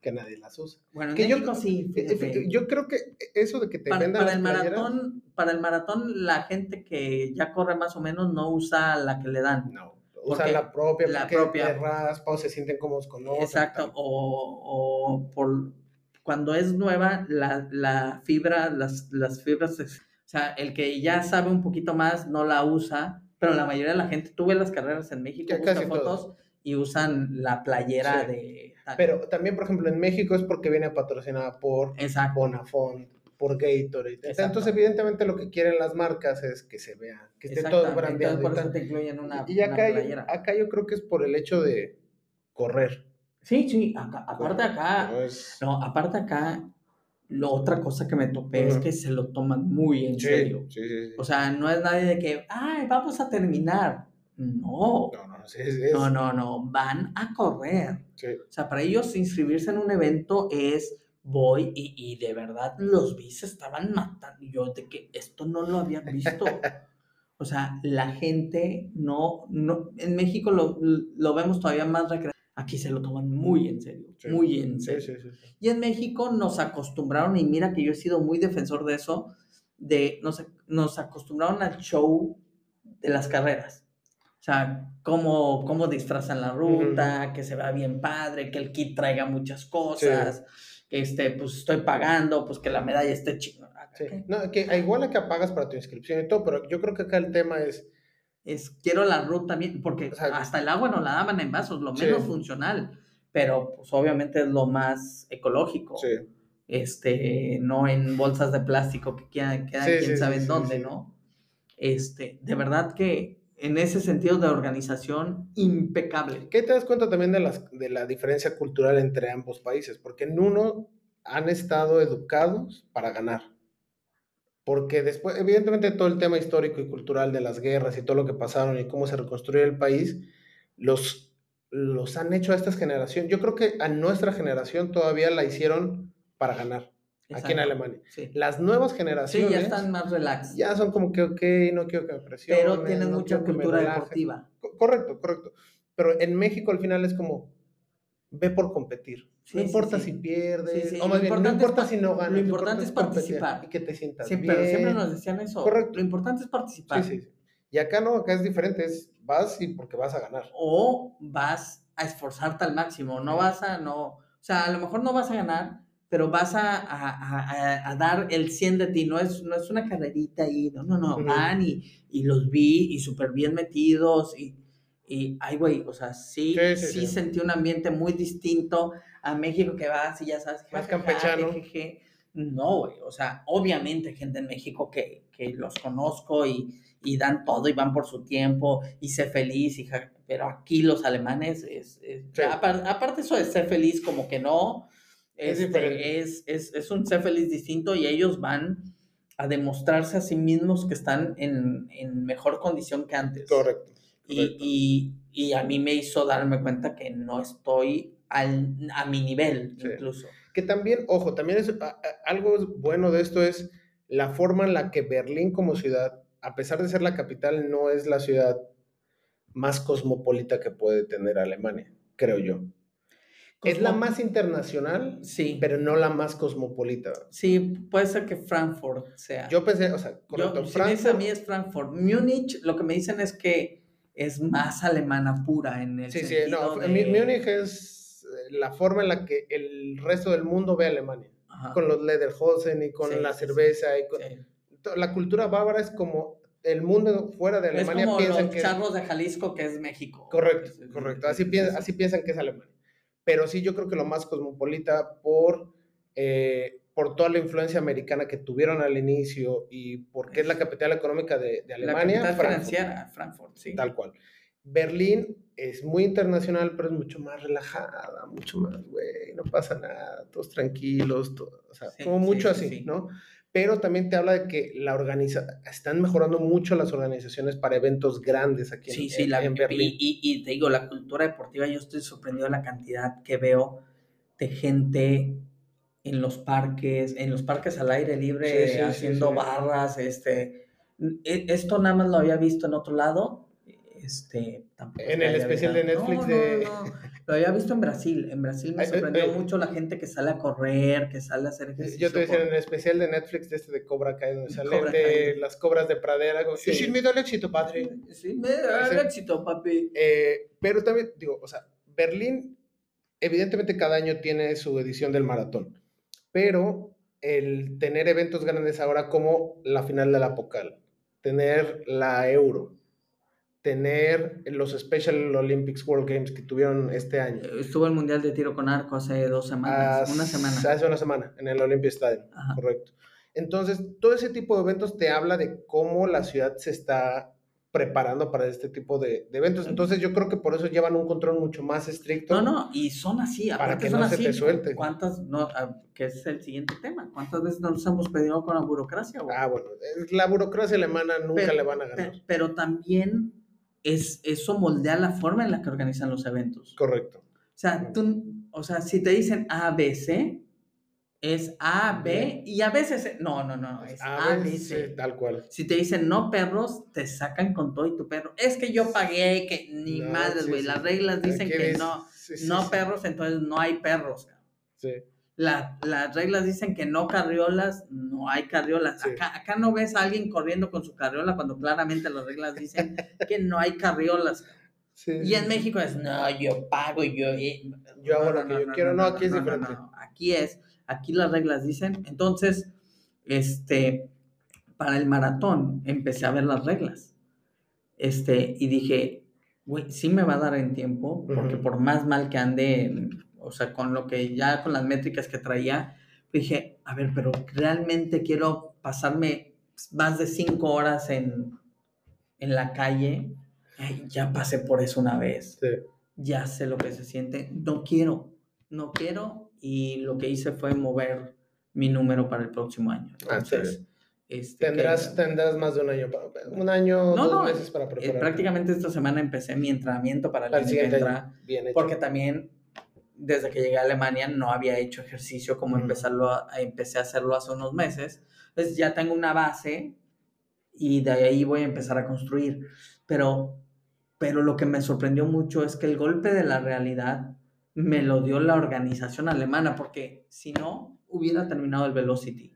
[SPEAKER 2] Que nadie las usa.
[SPEAKER 1] bueno, en
[SPEAKER 2] Que yo-
[SPEAKER 1] sí.
[SPEAKER 2] Eh,
[SPEAKER 1] fíjate.
[SPEAKER 2] Yo creo que eso de que te
[SPEAKER 1] Para,
[SPEAKER 2] vendan
[SPEAKER 1] para el
[SPEAKER 2] playeras-
[SPEAKER 1] maratón, para el maratón la gente que ya corre más o menos no usa la que le dan.
[SPEAKER 2] No, usan la propia,
[SPEAKER 1] la propia.
[SPEAKER 2] raspa o se sienten cómodos con otra.
[SPEAKER 1] Exacto, o, o por cuando es nueva, la, la fibra, las, las fibras, o sea, el que ya sabe un poquito más no la usa, pero la mayoría de la gente, tú ves las carreras en México,
[SPEAKER 2] Ya
[SPEAKER 1] busca fotos y usan la playera
[SPEAKER 2] Sí.
[SPEAKER 1] de...
[SPEAKER 2] Pero también, por ejemplo, en México es porque viene patrocinada por
[SPEAKER 1] Exacto.
[SPEAKER 2] Bonafont, por Gatorade. Entonces, evidentemente, lo que quieren las marcas es que se vea, que esté todo brandeado.
[SPEAKER 1] por
[SPEAKER 2] y
[SPEAKER 1] eso
[SPEAKER 2] tal.
[SPEAKER 1] te incluyen una,
[SPEAKER 2] Y
[SPEAKER 1] una
[SPEAKER 2] acá, yo,
[SPEAKER 1] playera.
[SPEAKER 2] acá yo creo que es por el hecho de correr.
[SPEAKER 1] Sí, sí, acá- aparte acá,
[SPEAKER 2] No es-
[SPEAKER 1] no, aparte acá, lo otra cosa que me topé es que se lo toman muy en
[SPEAKER 2] Sí,
[SPEAKER 1] serio.
[SPEAKER 2] sí, sí.
[SPEAKER 1] O sea, no es nadie de que, ay, vamos a terminar. No,
[SPEAKER 2] no, no, sí, es- es-
[SPEAKER 1] no, no, no, van a correr. O sea, para ellos inscribirse en un evento es voy y, y de verdad los vi se estaban matando. Yo de que esto no lo había visto. O sea, la gente no, no, en México lo, lo vemos todavía más recreativo. Aquí se lo toman muy en serio,
[SPEAKER 2] Sí.
[SPEAKER 1] muy en serio.
[SPEAKER 2] sí, sí.
[SPEAKER 1] Y en México nos acostumbraron, y mira que yo he sido muy defensor de eso, de nos, nos acostumbraron al show de las carreras. O sea, cómo, cómo disfrazan la ruta, que se vea bien padre, que el kit traiga muchas cosas, que este, pues estoy pagando, pues que la medalla esté chingona.
[SPEAKER 2] Sí. No, que igual a que pagas para tu inscripción y todo, pero yo creo que acá el tema es,
[SPEAKER 1] Es, quiero la ruta bien, porque
[SPEAKER 2] O sea,
[SPEAKER 1] hasta el agua nos la daban en vasos, lo
[SPEAKER 2] Sí.
[SPEAKER 1] menos funcional, pero pues obviamente es lo más ecológico.
[SPEAKER 2] sí,
[SPEAKER 1] este, no en bolsas de plástico que quedan, quedan
[SPEAKER 2] Sí,
[SPEAKER 1] quién
[SPEAKER 2] sí,
[SPEAKER 1] sabe
[SPEAKER 2] sí,
[SPEAKER 1] en
[SPEAKER 2] sí,
[SPEAKER 1] dónde,
[SPEAKER 2] sí.
[SPEAKER 1] ¿no? Este, de verdad que en ese sentido de organización, impecable.
[SPEAKER 2] ¿Qué te das cuenta también de, las, de la diferencia cultural entre ambos países? Porque en uno han estado educados para ganar. Porque después, evidentemente, todo el tema histórico y cultural de las guerras y todo lo que pasaron y cómo se reconstruyó el país, los, los han hecho a esta generación. Yo creo que a nuestra generación todavía la hicieron para ganar aquí en
[SPEAKER 1] Exacto.
[SPEAKER 2] Alemania.
[SPEAKER 1] Sí.
[SPEAKER 2] Las nuevas
[SPEAKER 1] Sí,
[SPEAKER 2] generaciones
[SPEAKER 1] ya están más relax.
[SPEAKER 2] ya son como que, ok, no quiero que me presionen.
[SPEAKER 1] pero tienen
[SPEAKER 2] no
[SPEAKER 1] mucha cultura deportiva.
[SPEAKER 2] Co- Correcto, correcto. Pero en México al final es como, ve por competir.
[SPEAKER 1] Sí,
[SPEAKER 2] no
[SPEAKER 1] sí,
[SPEAKER 2] importa
[SPEAKER 1] sí.
[SPEAKER 2] si pierdes,
[SPEAKER 1] Sí, sí,
[SPEAKER 2] o más bien, no importa si no ganas.
[SPEAKER 1] lo importante es participar.
[SPEAKER 2] Y que te sientas
[SPEAKER 1] Sí,
[SPEAKER 2] bien.
[SPEAKER 1] pero siempre nos decían eso.
[SPEAKER 2] Correcto.
[SPEAKER 1] Lo importante es participar.
[SPEAKER 2] Sí, sí, sí. Y acá no, acá es diferente, es vas y porque vas a ganar.
[SPEAKER 1] O vas a esforzarte al máximo. No vas a, no. O sea, a lo mejor no vas a ganar, pero vas a, a- a- a- dar el 100 de ti. No es, no es una carrerita ahí. No, no, no. Van y, y los vi y súper bien metidos. Y, y ay, güey, o sea, sí,
[SPEAKER 2] Sí,
[SPEAKER 1] sí,
[SPEAKER 2] sí,
[SPEAKER 1] sentí un ambiente muy distinto a México que vas y ya sabes.
[SPEAKER 2] Más
[SPEAKER 1] jajaja,
[SPEAKER 2] campechano.
[SPEAKER 1] jejeje. No, güey, o sea, obviamente gente en México que, que los conozco y, y dan todo y van por su tiempo y sé feliz, y ja- pero aquí los alemanes es, es- aparte eso de ser feliz como que no,
[SPEAKER 2] Es
[SPEAKER 1] este,
[SPEAKER 2] diferente.
[SPEAKER 1] es, es, es un ser feliz distinto y ellos van a demostrarse a sí mismos que están en, en mejor condición que antes.
[SPEAKER 2] Correcto.
[SPEAKER 1] Y, y, y a mí me hizo darme cuenta que no estoy al, a mi nivel
[SPEAKER 2] Sí.
[SPEAKER 1] incluso.
[SPEAKER 2] Que también, ojo, también es a- a- algo bueno de esto es la forma en la que Berlín como ciudad, a pesar de ser la capital, no es la ciudad más cosmopolita que puede tener Alemania, creo yo. Es la más internacional,
[SPEAKER 1] Sí,
[SPEAKER 2] pero no la más cosmopolita.
[SPEAKER 1] sí, puede ser que Frankfurt sea.
[SPEAKER 2] Yo pensé, o sea,
[SPEAKER 1] Yo,
[SPEAKER 2] correcto,
[SPEAKER 1] si me dice a
[SPEAKER 2] Frankfurt-
[SPEAKER 1] mí es Frankfurt. Múnich, lo que me dicen es que es más alemana pura en el
[SPEAKER 2] Sí, sí, no,
[SPEAKER 1] de...
[SPEAKER 2] Múnich es eh, la forma en la que el resto del mundo ve a Alemania,
[SPEAKER 1] Ajá,
[SPEAKER 2] con los Lederhosen y con
[SPEAKER 1] Sí,
[SPEAKER 2] la
[SPEAKER 1] sí.
[SPEAKER 2] cerveza y con... La cultura bávara es como el mundo fuera de
[SPEAKER 1] Es
[SPEAKER 2] Alemania
[SPEAKER 1] como
[SPEAKER 2] piensan
[SPEAKER 1] los
[SPEAKER 2] que...
[SPEAKER 1] charros de Jalisco, que es México.
[SPEAKER 2] Correcto,
[SPEAKER 1] Es- es-
[SPEAKER 2] correcto,
[SPEAKER 1] es-
[SPEAKER 2] así,
[SPEAKER 1] es-
[SPEAKER 2] piensan,
[SPEAKER 1] es-
[SPEAKER 2] así piensan que es Alemania. Pero sí, yo creo que lo más cosmopolita por, eh, por toda la influencia americana que tuvieron al inicio y porque es la capital económica de, de
[SPEAKER 1] La
[SPEAKER 2] Alemania,
[SPEAKER 1] capital financiera, Frankfurt, sí.
[SPEAKER 2] Tal cual. Berlín es muy internacional, pero es mucho más relajada, mucho más, güey, no pasa nada, todos tranquilos, todo, o sea,
[SPEAKER 1] Sí,
[SPEAKER 2] como mucho
[SPEAKER 1] sí,
[SPEAKER 2] así,
[SPEAKER 1] sí.
[SPEAKER 2] ¿no? Pero también te habla de que la organiza están mejorando mucho las organizaciones para eventos grandes aquí en,
[SPEAKER 1] Sí, sí,
[SPEAKER 2] en-
[SPEAKER 1] la,
[SPEAKER 2] en
[SPEAKER 1] y,
[SPEAKER 2] Berlín.
[SPEAKER 1] y- y te digo, la cultura deportiva, yo estoy sorprendido de la cantidad que veo de gente en los parques, en los parques al aire libre,
[SPEAKER 2] Sí, sí, sí,
[SPEAKER 1] haciendo
[SPEAKER 2] sí.
[SPEAKER 1] barras, este, e- esto nada más lo había visto en otro lado, este,
[SPEAKER 2] En el especial de. Netflix
[SPEAKER 1] No,
[SPEAKER 2] de-
[SPEAKER 1] no, no, lo había visto en Brasil, en Brasil me
[SPEAKER 2] ay,
[SPEAKER 1] sorprendió
[SPEAKER 2] ay.
[SPEAKER 1] mucho la gente que sale a correr, que sale a hacer ejercicio.
[SPEAKER 2] Yo te decía
[SPEAKER 1] por-
[SPEAKER 2] en el especial de Netflix de este de Cobra Kai, donde
[SPEAKER 1] Cobra
[SPEAKER 2] de
[SPEAKER 1] Kai.
[SPEAKER 2] las cobras de pradera. como,
[SPEAKER 1] Sí.
[SPEAKER 2] "Y sin miedo al éxito, padre.
[SPEAKER 1] Sí, me da el
[SPEAKER 2] Sí.
[SPEAKER 1] éxito, papi.
[SPEAKER 2] Eh, pero también, digo, o sea, Berlín, evidentemente cada año tiene su edición del maratón, pero el tener eventos grandes ahora como la final de la Pocal, tener la Euro, tener los Special Olympics World Games que tuvieron este año.
[SPEAKER 1] Estuvo el Mundial de Tiro con Arco hace dos semanas, una semana.
[SPEAKER 2] Hace una semana, en el Olympia Stadium,
[SPEAKER 1] Ajá.
[SPEAKER 2] correcto. Entonces, todo ese tipo de eventos te habla de cómo la ciudad se está preparando para este tipo de, de eventos. Entonces, yo creo que por eso llevan un control mucho más estricto.
[SPEAKER 1] No, no, y son así,
[SPEAKER 2] Para que
[SPEAKER 1] son
[SPEAKER 2] no se
[SPEAKER 1] así.
[SPEAKER 2] te suelte.
[SPEAKER 1] ¿Cuántas, no, que es el siguiente tema? ¿Cuántas veces nos hemos pedido con la burocracia, güey?
[SPEAKER 2] Ah, bueno, eh, la burocracia alemana nunca
[SPEAKER 1] Pero-
[SPEAKER 2] le van a ganar.
[SPEAKER 1] Pe- Pero, también es, eso moldea la forma en la que organizan los eventos.
[SPEAKER 2] Correcto.
[SPEAKER 1] O sea, tú, o sea, si te dicen A, B, C, es A, B, y a veces, no, no, no, es A,
[SPEAKER 2] A
[SPEAKER 1] B, C.
[SPEAKER 2] tal cual.
[SPEAKER 1] Si te dicen no perros, te sacan con todo y tu perro. Es que yo pagué, que ni
[SPEAKER 2] No,
[SPEAKER 1] madres, güey.
[SPEAKER 2] sí.
[SPEAKER 1] Las reglas dicen que no,
[SPEAKER 2] sí,
[SPEAKER 1] no perros, entonces no hay perros.
[SPEAKER 2] sí.
[SPEAKER 1] La- las reglas dicen que no carriolas, no hay carriolas.
[SPEAKER 2] Sí.
[SPEAKER 1] Acá, acá no ves a alguien corriendo con su carriola cuando claramente las reglas dicen [LAUGHS] que no hay carriolas.
[SPEAKER 2] Sí,
[SPEAKER 1] Y en. México es, no, yo pago, yo... eh,
[SPEAKER 2] Yo hago lo que yo quiero. No, aquí es diferente.
[SPEAKER 1] Aquí es, aquí las reglas dicen. Entonces, este, para el maratón empecé a ver las reglas. Este, y dije, güey, sí me va a dar en tiempo, porque por más mal que ande, o sea, con lo que ya, con las métricas que traía, Dije, a ver, pero realmente quiero pasarme más de cinco horas en, en la calle. Ay, ya pasé por eso una vez.
[SPEAKER 2] Sí.
[SPEAKER 1] Ya sé lo que se siente. No quiero, no quiero. Y lo que hice fue mover mi número para el próximo año.
[SPEAKER 2] Ah,
[SPEAKER 1] Entonces, este,
[SPEAKER 2] Tendrás,
[SPEAKER 1] que-
[SPEAKER 2] tendrás más de un año, pa- un año,
[SPEAKER 1] No,
[SPEAKER 2] dos
[SPEAKER 1] no,
[SPEAKER 2] meses para
[SPEAKER 1] eh,
[SPEAKER 2] preparar.
[SPEAKER 1] prácticamente esta semana empecé mi entrenamiento para el
[SPEAKER 2] Para el siguiente
[SPEAKER 1] entra.
[SPEAKER 2] Bien hecho.
[SPEAKER 1] porque también desde que llegué a Alemania no había hecho ejercicio como
[SPEAKER 2] Ujú.
[SPEAKER 1] empezarlo a, a- empecé a hacerlo hace unos meses. Entonces ya tengo una base y de ahí voy a empezar a construir. Pero, pero lo que me sorprendió mucho es que el golpe de la realidad me lo dio la organización alemana, porque si no, hubiera terminado el Velocity.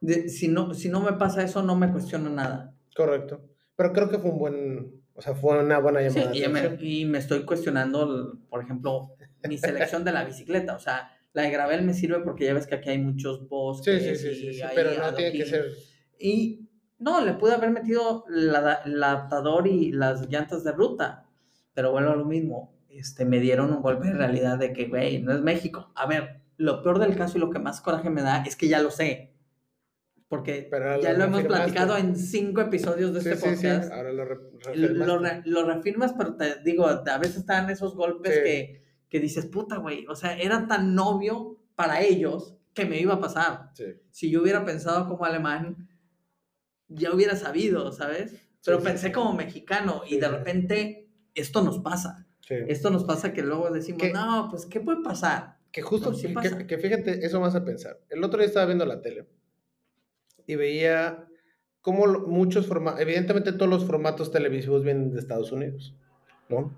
[SPEAKER 1] De- si, no, si no me pasa eso, no me cuestiono nada.
[SPEAKER 2] Correcto. Pero creo que fue un buen, o sea, fue una buena
[SPEAKER 1] Sí,
[SPEAKER 2] llamada. de
[SPEAKER 1] y, me, y me estoy cuestionando, por ejemplo, mi selección de la bicicleta. O sea, la de gravel me sirve porque ya ves que aquí hay muchos
[SPEAKER 2] Sí,
[SPEAKER 1] bosques.
[SPEAKER 2] sí, sí, sí, sí,
[SPEAKER 1] hay
[SPEAKER 2] pero no tiene que ser.
[SPEAKER 1] Y no, le pude haber metido la- el adaptador y las llantas de ruta. Pero bueno, lo mismo. Este, me dieron un golpe de realidad de que, güey, no es México. A ver, lo peor del caso y lo que más coraje me da es que ya lo sé. Porque ya
[SPEAKER 2] lo
[SPEAKER 1] lo hemos platicado en cinco episodios de
[SPEAKER 2] Sí,
[SPEAKER 1] este
[SPEAKER 2] sí, sí,
[SPEAKER 1] podcast.
[SPEAKER 2] ahora lo, re-
[SPEAKER 1] Lo, re- lo reafirmas, pero te digo, a veces están esos golpes
[SPEAKER 2] Sí.
[SPEAKER 1] que, que dices, puta, güey, o sea, era tan obvio para ellos que me iba a pasar.
[SPEAKER 2] Sí,
[SPEAKER 1] Si yo hubiera pensado como alemán, ya hubiera sabido, ¿sabes? Pero
[SPEAKER 2] sí,
[SPEAKER 1] pensé
[SPEAKER 2] sí.
[SPEAKER 1] como mexicano y
[SPEAKER 2] Sí,
[SPEAKER 1] de
[SPEAKER 2] sí.
[SPEAKER 1] repente esto nos pasa.
[SPEAKER 2] sí.
[SPEAKER 1] Esto nos pasa que luego decimos,
[SPEAKER 2] ¿Qué?
[SPEAKER 1] no, pues, ¿qué puede pasar?
[SPEAKER 2] Que justo,
[SPEAKER 1] No, sí
[SPEAKER 2] que-
[SPEAKER 1] pasa.
[SPEAKER 2] que, fíjate, eso más a pensar. El otro día estaba viendo la tele y veía cómo muchos formatos, evidentemente todos los formatos televisivos vienen de Estados Unidos, ¿no?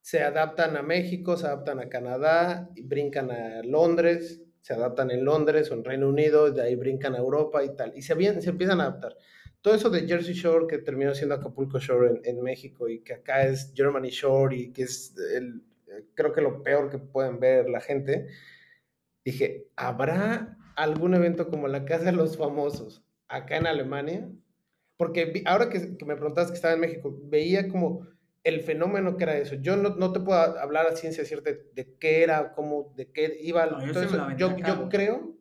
[SPEAKER 2] Se adaptan a México, se adaptan a Canadá, y brincan a Londres, se adaptan en Londres o en Reino Unido, de ahí brincan a Europa y tal, y se, se empiezan a adaptar. Todo eso de Jersey Shore, que terminó siendo Acapulco Shore en, en México, y que acá es Germany Shore, y que es el, creo que lo peor que pueden ver la gente, dije, ¿habrá algún evento como la Casa de los Famosos acá en Alemania? Porque vi- ahora que, que me preguntaste que estaba en México, veía como el fenómeno que era eso. Yo no, no te puedo hablar a ciencia cierta de, de qué era, cómo, de qué iba.
[SPEAKER 1] No, yo
[SPEAKER 2] eso. yo, creo,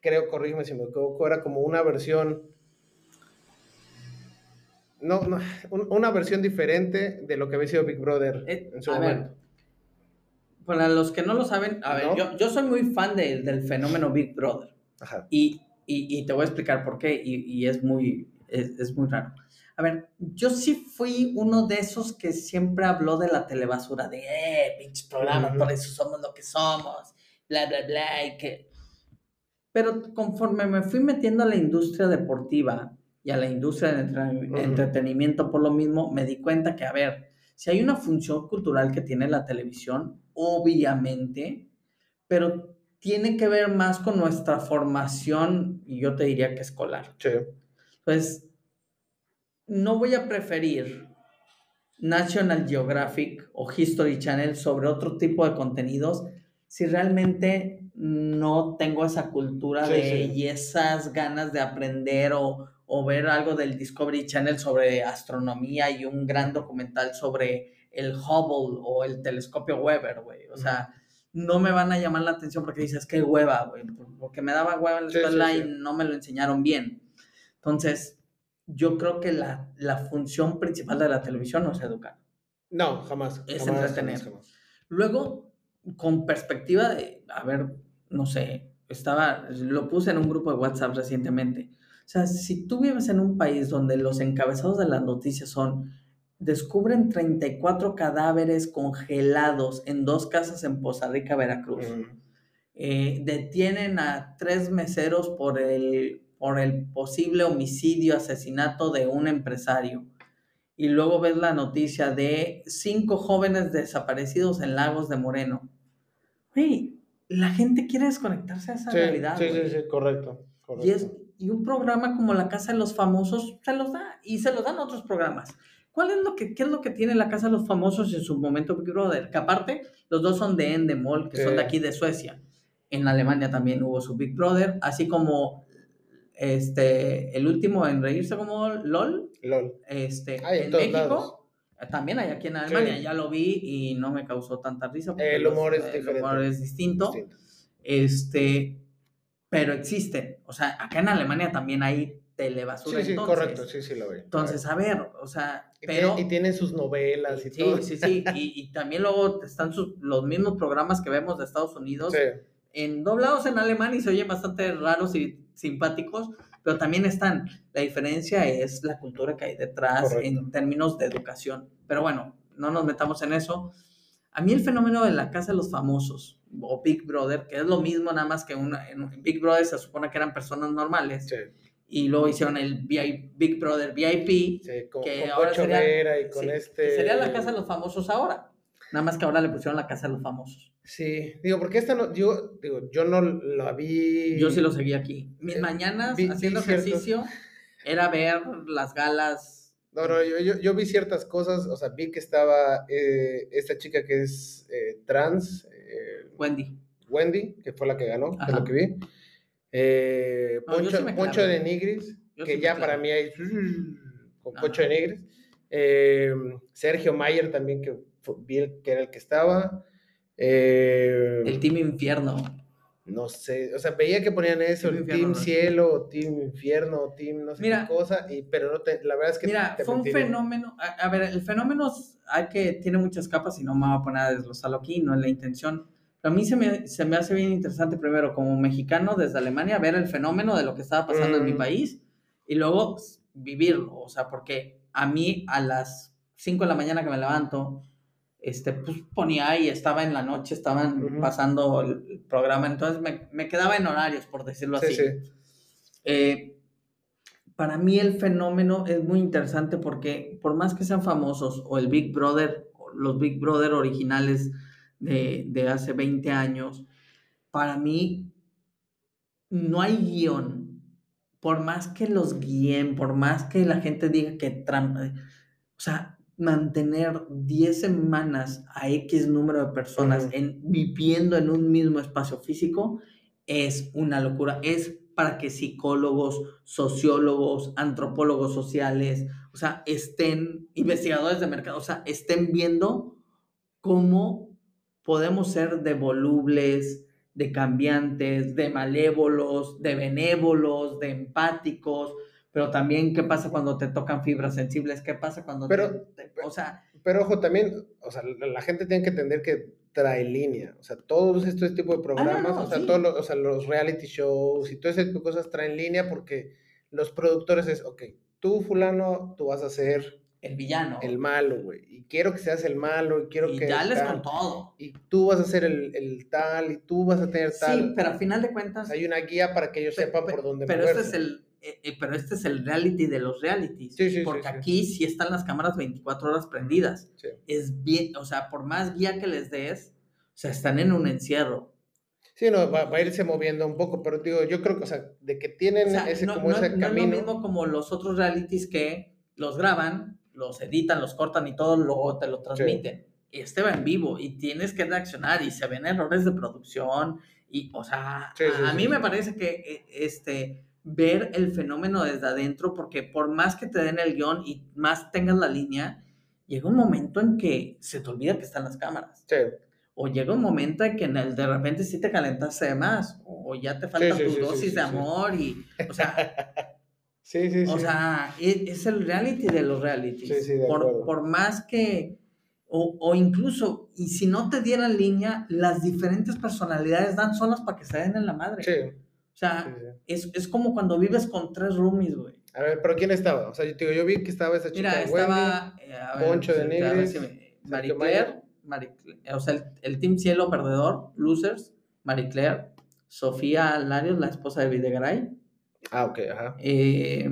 [SPEAKER 2] creo, corrígeme si me equivoco, era como una versión no, no, un- una versión diferente de lo que había sido Big Brother
[SPEAKER 1] Eh,
[SPEAKER 2] en su
[SPEAKER 1] ver,
[SPEAKER 2] momento.
[SPEAKER 1] Para los que no lo saben, a ver,
[SPEAKER 2] ¿No?
[SPEAKER 1] yo, yo soy muy fan de- del fenómeno Big Brother.
[SPEAKER 2] Ajá.
[SPEAKER 1] Y, y, y te voy a explicar por qué, y, y es, muy, es, es muy raro. A ver, yo sí fui uno de esos que siempre habló de la telebasura, de, eh, pinches programas,
[SPEAKER 2] Ujú.
[SPEAKER 1] por eso somos lo que somos, bla, bla, bla, y que... Pero conforme me fui metiendo a la industria deportiva y a la industria del entre-
[SPEAKER 2] Ujú.
[SPEAKER 1] entretenimiento por lo mismo, me di cuenta que, a ver, si hay una función cultural que tiene la televisión, obviamente, pero tiene que ver más con nuestra formación, y yo te diría que escolar.
[SPEAKER 2] Sí.
[SPEAKER 1] Pues no voy a preferir National Geographic o History Channel sobre otro tipo de contenidos si realmente no tengo esa cultura
[SPEAKER 2] Sí,
[SPEAKER 1] de
[SPEAKER 2] sí.
[SPEAKER 1] y esas ganas de aprender o, o ver algo del Discovery Channel sobre astronomía y un gran documental sobre el Hubble o el telescopio Weber, güey. O sea, no me van a llamar la atención porque dices, qué hueva, güey, porque me daba hueva en la
[SPEAKER 2] Sí, sí,
[SPEAKER 1] escuela
[SPEAKER 2] sí.
[SPEAKER 1] y no me lo enseñaron bien. Entonces, yo creo que la, la función principal de la televisión no es educar.
[SPEAKER 2] No, jamás.
[SPEAKER 1] Es
[SPEAKER 2] jamás,
[SPEAKER 1] entretener.
[SPEAKER 2] jamás, jamás.
[SPEAKER 1] Luego, con perspectiva de, a ver, no sé, estaba, lo puse en un grupo de WhatsApp recientemente. O sea, si tú vives en un país donde los encabezados de las noticias son, descubren 34 cadáveres congelados en dos casas en Poza Rica, Veracruz.
[SPEAKER 2] Mm.
[SPEAKER 1] Eh, detienen a tres meseros por el, por el posible homicidio, asesinato de un empresario. Y luego ves la noticia de cinco jóvenes desaparecidos en Lagos de Moreno. La gente quiere desconectarse a esa
[SPEAKER 2] Sí,
[SPEAKER 1] realidad.
[SPEAKER 2] sí,
[SPEAKER 1] güey.
[SPEAKER 2] sí, sí, correcto. correcto.
[SPEAKER 1] Y, es, y un programa como La Casa de los Famosos se los da y se los dan otros programas. ¿Cuál es lo que, qué es lo que tiene La Casa de los Famosos en su momento Big Brother? Que aparte, los dos son de Endemol, que son de aquí de Suecia. En Alemania también hubo su Big Brother, así como este, el último en reírse como LOL,
[SPEAKER 2] LOL.
[SPEAKER 1] este,
[SPEAKER 2] en
[SPEAKER 1] en México.
[SPEAKER 2] lados.
[SPEAKER 1] También hay aquí en Alemania,
[SPEAKER 2] Sí.
[SPEAKER 1] ya lo vi y no me causó tanta risa. porque
[SPEAKER 2] El
[SPEAKER 1] los-
[SPEAKER 2] humor es
[SPEAKER 1] el humor es distinto.
[SPEAKER 2] Distinto.
[SPEAKER 1] Este, pero existen. O sea, acá en Alemania también hay telebasura.
[SPEAKER 2] Sí, sí,
[SPEAKER 1] entonces.
[SPEAKER 2] correcto, sí, sí lo vi.
[SPEAKER 1] Entonces, a ver, o sea,
[SPEAKER 2] Y
[SPEAKER 1] pero...
[SPEAKER 2] tiene- y tienen sus novelas y
[SPEAKER 1] Sí,
[SPEAKER 2] todo.
[SPEAKER 1] sí, sí. [LAUGHS] Y, y también luego están sus- los mismos programas que vemos de Estados Unidos
[SPEAKER 2] Sí.
[SPEAKER 1] en doblados en alemán y se oyen bastante raros y simpáticos, pero también están. La diferencia es la cultura que hay detrás
[SPEAKER 2] Correcto.
[SPEAKER 1] en términos de educación. Pero bueno, no nos metamos en eso. A mí el fenómeno de la casa de los famosos o Big Brother, que es lo mismo nada más que una, en Big Brother se supone que eran personas normales
[SPEAKER 2] Sí,
[SPEAKER 1] y luego hicieron el VI Big Brother VIP,
[SPEAKER 2] sí, con,
[SPEAKER 1] Que
[SPEAKER 2] con
[SPEAKER 1] ahora sería-
[SPEAKER 2] Vera y con
[SPEAKER 1] sí,
[SPEAKER 2] este...
[SPEAKER 1] que sería la casa de los famosos ahora. Nada más que ahora le pusieron la casa de los famosos.
[SPEAKER 2] Sí, digo, porque esta no, yo, digo, yo no la vi...
[SPEAKER 1] Yo sí lo seguí aquí. Mis
[SPEAKER 2] Eh,
[SPEAKER 1] mañanas
[SPEAKER 2] vi- vi
[SPEAKER 1] haciendo
[SPEAKER 2] ciertos-
[SPEAKER 1] ejercicio era ver las galas.
[SPEAKER 2] No, no, yo, yo, yo vi ciertas cosas, o sea, vi que estaba eh, esta chica que es eh, trans, eh,
[SPEAKER 1] Wendy.
[SPEAKER 2] Wendy, que fue la que ganó, de
[SPEAKER 1] Ajá.
[SPEAKER 2] lo que vi. Eh,
[SPEAKER 1] No,
[SPEAKER 2] Poncho,
[SPEAKER 1] sí
[SPEAKER 2] Poncho de Nigris,
[SPEAKER 1] Yo
[SPEAKER 2] que
[SPEAKER 1] sí
[SPEAKER 2] ya para mí hay [LAUGHS] con. Poncho de Nigris. Eh, Sergio Mayer también, que vi que era el que estaba. Eh,
[SPEAKER 1] El Team Infierno.
[SPEAKER 2] no sé, o sea, veía que ponían eso,
[SPEAKER 1] Team
[SPEAKER 2] el
[SPEAKER 1] Infierno,
[SPEAKER 2] Team
[SPEAKER 1] ¿no?
[SPEAKER 2] Cielo, o Team Infierno, Team no sé
[SPEAKER 1] Mira.
[SPEAKER 2] qué cosa, y, pero no te, la verdad es que
[SPEAKER 1] Mira,
[SPEAKER 2] te
[SPEAKER 1] fue un fenómeno. A, a ver, el fenómeno hay que, tiene muchas capas y no me voy a poner a desglosarlo aquí, no es la intención. A mí se me, se me hace bien interesante, primero, como mexicano desde Alemania, ver el fenómeno de lo que estaba pasando en mi
[SPEAKER 2] Mm.
[SPEAKER 1] país y luego vivirlo. O sea, porque a mí a las 5 de la mañana que me levanto, este, pues ponía ahí, estaba en la noche, estaban
[SPEAKER 2] Ujú.
[SPEAKER 1] pasando el, programa, entonces me, me quedaba en horarios, por decirlo
[SPEAKER 2] Sí,
[SPEAKER 1] así.
[SPEAKER 2] sí.
[SPEAKER 1] Eh, para mí el fenómeno es muy interesante porque por más que sean famosos o el Big Brother, los Big Brother originales de, de hace 20 años, para mí no hay guion. Por más que los guíen, por más que la gente diga que trampa, o sea, mantener 10 semanas a X número de personas en, viviendo en un mismo espacio físico es una locura. Es para que psicólogos, sociólogos, antropólogos sociales, o sea, estén, investigadores de mercado, o sea, estén viendo cómo podemos ser de volubles, de cambiantes, de malévolos, de benévolos, de empáticos, pero también qué pasa cuando te tocan fibras sensibles, qué pasa cuando
[SPEAKER 2] Pero-
[SPEAKER 1] te- te- o sea,
[SPEAKER 2] Pero ojo, también, o sea, la, gente tiene que entender que trae línea, o sea, todos estos tipos de programas,
[SPEAKER 1] Ah, no,
[SPEAKER 2] o sea,
[SPEAKER 1] sí.
[SPEAKER 2] todos los, o sea, los reality shows y todo ese tipo de cosas traen línea porque los productores es, ok, tú fulano, tú vas a ser
[SPEAKER 1] el villano.
[SPEAKER 2] el malo, güey, y quiero que seas el malo, y quiero
[SPEAKER 1] y
[SPEAKER 2] que...
[SPEAKER 1] ya les
[SPEAKER 2] tal,
[SPEAKER 1] con todo.
[SPEAKER 2] Y tú vas a ser el, el tal, y tú vas a tener tal.
[SPEAKER 1] Sí, pero al final de cuentas,
[SPEAKER 2] Hay una guía para que ellos
[SPEAKER 1] Pe-
[SPEAKER 2] sepan por dónde
[SPEAKER 1] pero este es el eh, eh, pero este es el reality de los realities
[SPEAKER 2] Sí, sí,
[SPEAKER 1] porque
[SPEAKER 2] sí.
[SPEAKER 1] aquí sí están las cámaras 24 horas prendidas
[SPEAKER 2] Sí.
[SPEAKER 1] es bien o sea por más guía que les des o sea están en un encierro
[SPEAKER 2] Sí, no, va, va a irse moviendo un poco, pero digo, yo creo que, o sea, de que tienen
[SPEAKER 1] o sea,
[SPEAKER 2] ese,
[SPEAKER 1] no,
[SPEAKER 2] como
[SPEAKER 1] no-
[SPEAKER 2] ese
[SPEAKER 1] no es
[SPEAKER 2] camino.
[SPEAKER 1] lo mismo como los otros realities que los graban los editan los cortan y todo luego te lo transmiten este va en vivo y tienes que reaccionar y se ven errores de producción y o sea
[SPEAKER 2] Sí, sí,
[SPEAKER 1] a,
[SPEAKER 2] sí,
[SPEAKER 1] mí
[SPEAKER 2] sí.
[SPEAKER 1] me parece que eh, este ver el fenómeno desde adentro porque por más que te den el guion y más tengas la línea llega un momento en que se te olvida que están las cámaras
[SPEAKER 2] Sí.
[SPEAKER 1] o llega un momento en que en el- de repente sí te calentaste de más o ya te falta
[SPEAKER 2] sí,
[SPEAKER 1] tu
[SPEAKER 2] sí, sí,
[SPEAKER 1] dosis
[SPEAKER 2] sí,
[SPEAKER 1] de
[SPEAKER 2] sí.
[SPEAKER 1] amor y o sea [LAUGHS]
[SPEAKER 2] Sí, sí, sí.
[SPEAKER 1] o sea, e- es, el reality de los realities.
[SPEAKER 2] Sí, sí, de
[SPEAKER 1] por, por más que, o, o incluso, y si no te dieran línea, las diferentes personalidades dan solas para que se den en la madre.
[SPEAKER 2] sí,
[SPEAKER 1] O sea,
[SPEAKER 2] sí.
[SPEAKER 1] Es, es como cuando vives con tres roomies, güey.
[SPEAKER 2] A ver, pero ¿quién estaba? O sea, yo, te digo, yo vi que estaba esa chica
[SPEAKER 1] Mira,
[SPEAKER 2] Wendy.
[SPEAKER 1] estaba eh, a ver,
[SPEAKER 2] Poncho de Nigris,
[SPEAKER 1] si Cla- o sea, el, el Team Cielo Perdedor, Losers, Marie Claire, Sofía Larios, la esposa de Videgaray,
[SPEAKER 2] Ah, ok, ajá.
[SPEAKER 1] eh,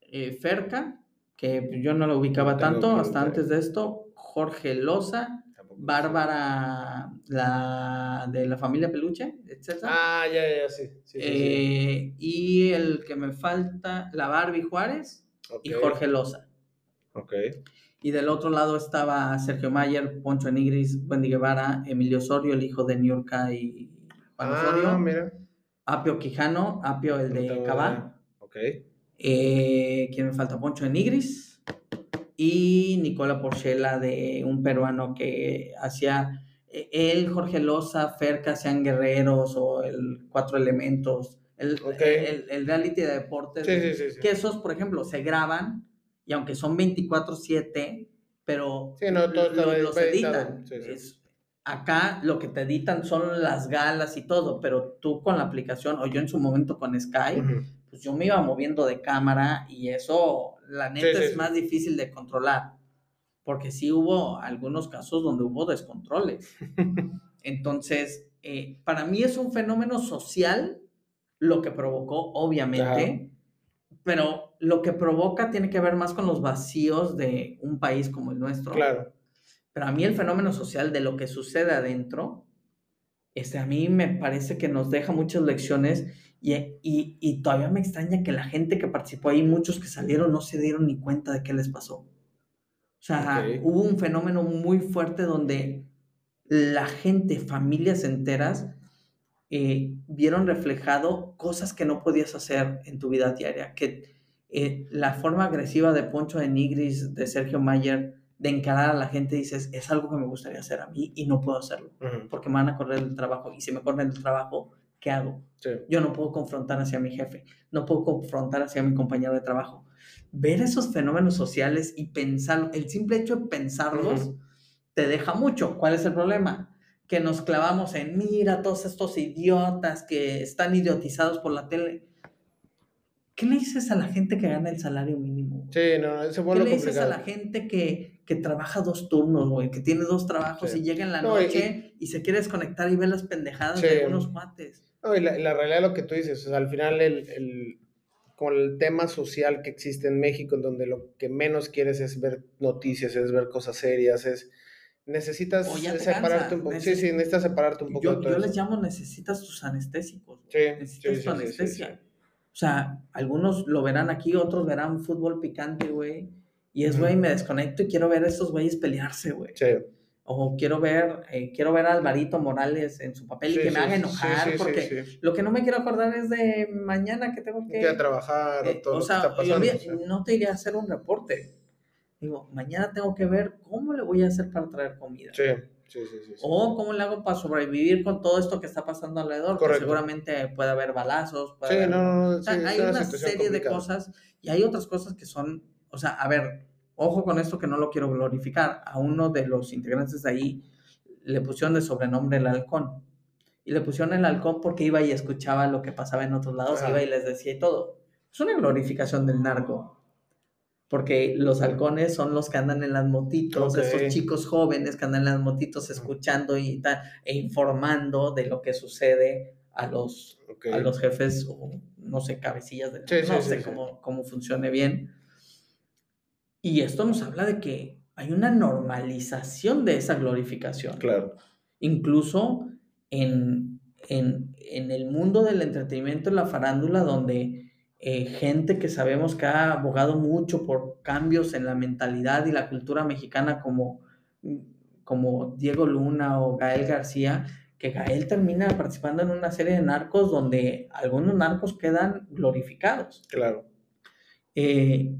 [SPEAKER 1] eh, Ferca, que yo no la ubicaba
[SPEAKER 2] No
[SPEAKER 1] tanto hasta antes de esto, Jorge Loza. Bárbara, la de la familia Peluche, etc.
[SPEAKER 2] Ah, ya, ya, sí. sí, sí, sí.
[SPEAKER 1] Eh, y el que me falta, la Barbie Juárez y Jorge Loza.
[SPEAKER 2] Ok.
[SPEAKER 1] Y del otro lado estaba Sergio Mayer, Poncho Enigris, Wendy Guevara, Emilio Osorio, el hijo de Niurka y Juan
[SPEAKER 2] Ah,
[SPEAKER 1] Osorio,
[SPEAKER 2] mira.
[SPEAKER 1] Apio Quijano, Apio el de
[SPEAKER 2] idea. Ok.
[SPEAKER 1] Eh, ¿Quién me falta? Poncho de Nigris. Y Nicola Porchela, de un peruano que hacía e, él, Jorge Loza, Ferca, sean guerreros o el Cuatro Elementos, el, el, el, reality de deportes, que esos, por ejemplo, se graban y aunque son 24/7, pero
[SPEAKER 2] no, todo
[SPEAKER 1] los editan. Acá lo que te editan son las galas y todo, pero tú con la aplicación, o yo en su momento con Sky, pues yo me iba moviendo de cámara y eso, la neta, es más difícil de controlar, porque sí hubo algunos casos donde hubo descontroles. [LAUGHS] Entonces, eh, para mí es un fenómeno social lo que provocó, obviamente, pero lo que provoca tiene que ver más con los vacíos de un país como el nuestro.
[SPEAKER 2] Claro.
[SPEAKER 1] Pero a mí el fenómeno social de lo que sucede adentro, este, a mí me parece que nos deja muchas lecciones y, y, y, todavía me extraña que la gente que participó ahí, muchos que salieron, no se dieron ni cuenta de qué les pasó. O sea, hubo un fenómeno muy fuerte donde la gente, familias enteras, eh, vieron reflejado cosas que no podías hacer en tu vida diaria, que eh, la forma agresiva de Poncho de Nigris, de Sergio Mayer, de encarar a la gente, dices, es algo que me gustaría hacer a mí y no puedo hacerlo, porque me van a correr del trabajo y si me corren del trabajo, ¿qué hago? Yo no puedo confrontar hacia mi jefe, no puedo confrontar hacia mi compañero de trabajo. Ver esos fenómenos sociales y pensar, el simple hecho de pensarlos, te deja mucho. ¿Cuál es el problema? que nos clavamos en, mira, todos estos idiotas que están idiotizados por la tele. ¿Qué le dices a la gente que gana el salario mínimo?
[SPEAKER 2] Sí, no, ese ¿Qué
[SPEAKER 1] le dices a la gente que, que trabaja dos turnos, güey? Que tiene dos trabajos y llega en la noche y, se quiere desconectar y ve las pendejadas de unos cuates.
[SPEAKER 2] No, y la, la, realidad lo que tú dices, o sea, al final el, el, con el tema social que existe en México, en donde lo que menos quieres es ver noticias, es ver cosas serias, es necesitas separarte un poco. Sí, sí, necesitas separarte un poco.
[SPEAKER 1] Yo, yo les llamo necesitas tus anestésicos.
[SPEAKER 2] Sí,
[SPEAKER 1] necesitas
[SPEAKER 2] sí,
[SPEAKER 1] tu anestesia. O sea, algunos lo verán aquí, otros verán fútbol picante, güey. Y es, güey, me desconecto y quiero ver a estos güeyes pelearse, güey.
[SPEAKER 2] Sí.
[SPEAKER 1] O quiero ver, eh, quiero ver a Alvarito Morales en su papel y que me haga enojar, porque lo que no me quiero acordar es de mañana que tengo que...
[SPEAKER 2] Que trabajar
[SPEAKER 1] eh,
[SPEAKER 2] todo
[SPEAKER 1] o sea, yo no te iría a hacer un reporte Digo, mañana tengo que ver cómo le voy a hacer para traer comida.
[SPEAKER 2] Sí, sí, sí. sí,
[SPEAKER 1] O cómo le hago para sobrevivir con todo esto que está pasando alrededor. Correcto. seguramente puede haber balazos.
[SPEAKER 2] sí, no, no, o sea,
[SPEAKER 1] hay una serie de cosas y hay otras cosas que son, o sea, a ver, ojo con esto que no lo quiero glorificar. A uno de los integrantes de ahí le pusieron de sobrenombre el halcón. Y le pusieron el halcón porque iba y escuchaba lo que pasaba en otros lados, iba y les decía y todo. Es una glorificación del narco porque los halcones son los que andan en las motitos, esos chicos jóvenes que andan en las motitos escuchando y tal, e informando de lo que sucede a los, a los jefes o no sé, cabecillas de no sé cómo, cómo funcione bien. Y esto nos habla de que hay una normalización de esa glorificación.
[SPEAKER 2] Claro.
[SPEAKER 1] Incluso en, en, en el mundo del entretenimiento, en la farándula, donde eh, gente que sabemos que ha abogado mucho por cambios en la mentalidad y la cultura mexicana como, como Diego Luna o Gael García, que Gael termina participando en una serie de narcos donde algunos narcos quedan glorificados.
[SPEAKER 2] Claro.
[SPEAKER 1] Eh,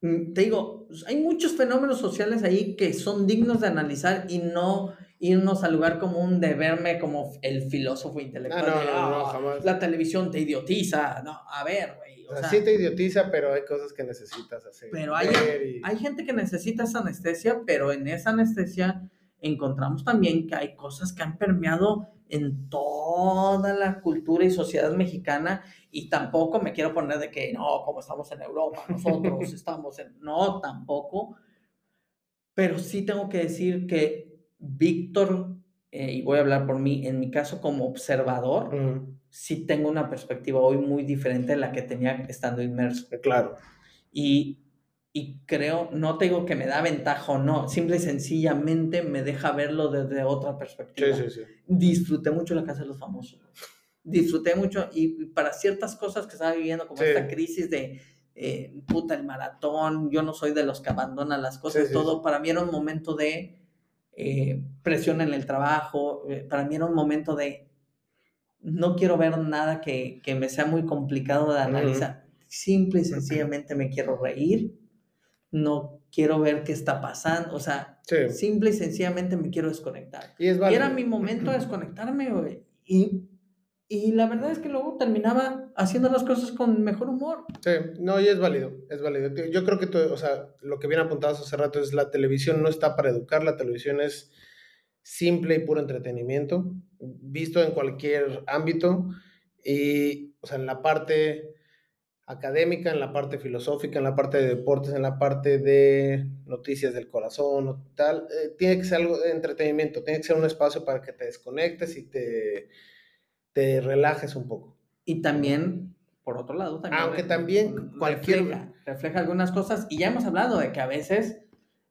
[SPEAKER 1] te digo, hay muchos fenómenos sociales ahí que son dignos de analizar y no irnos al lugar común de verme como el filósofo intelectual.
[SPEAKER 2] Ah, no, no, no, jamás.
[SPEAKER 1] La televisión te idiotiza. No, a ver, güey.
[SPEAKER 2] O, sea, sí te idiotiza, pero hay cosas que necesitas hacer.
[SPEAKER 1] Pero hay, hay gente que necesita esa anestesia, pero en esa anestesia encontramos también que hay cosas que han permeado en toda la cultura y sociedad mexicana y tampoco me quiero poner de que no, como estamos en Europa, nosotros [LAUGHS] estamos en... No, tampoco. Pero sí tengo que decir que Víctor, eh, y voy a hablar por mí, en mi caso como observador, sí tengo una perspectiva hoy muy diferente de la que tenía estando inmerso.
[SPEAKER 2] Eh, claro.
[SPEAKER 1] Y, y creo, no te digo que me da ventaja o no, simple y sencillamente me deja verlo desde otra perspectiva.
[SPEAKER 2] Sí, sí, sí.
[SPEAKER 1] Disfruté mucho la Casa de los Famosos. Disfruté mucho y para ciertas cosas que estaba viviendo, como esta crisis de eh, puta el maratón, yo no soy de los que abandonan las cosas, todo, para mí era un momento de eh, presión en el trabajo. Eh, para mí era un momento de, no quiero ver nada que, me sea muy complicado de analizar. Simple y sencillamente me quiero reír, no quiero ver qué está pasando, o sea, simple y sencillamente me quiero desconectar.
[SPEAKER 2] Y, es
[SPEAKER 1] era mi momento de desconectarme, güey. Y, y la verdad es que luego terminaba haciendo las cosas con mejor humor.
[SPEAKER 2] Sí, no, y es válido, es válido. Yo creo que, todo, o sea, lo que bien apuntado hace rato es la televisión no está para educar, la televisión es simple y puro entretenimiento, visto en cualquier ámbito. Y, o sea, en la parte académica, en la parte filosófica, en la parte de deportes, en la parte de noticias del corazón tal, eh, tiene que ser algo de entretenimiento, tiene que ser un espacio para que te desconectes y te, te relajes un poco.
[SPEAKER 1] Y también, por otro lado,
[SPEAKER 2] también... Aunque también
[SPEAKER 1] cualquier... Refleja, refleja algunas cosas. Y ya hemos hablado de que a veces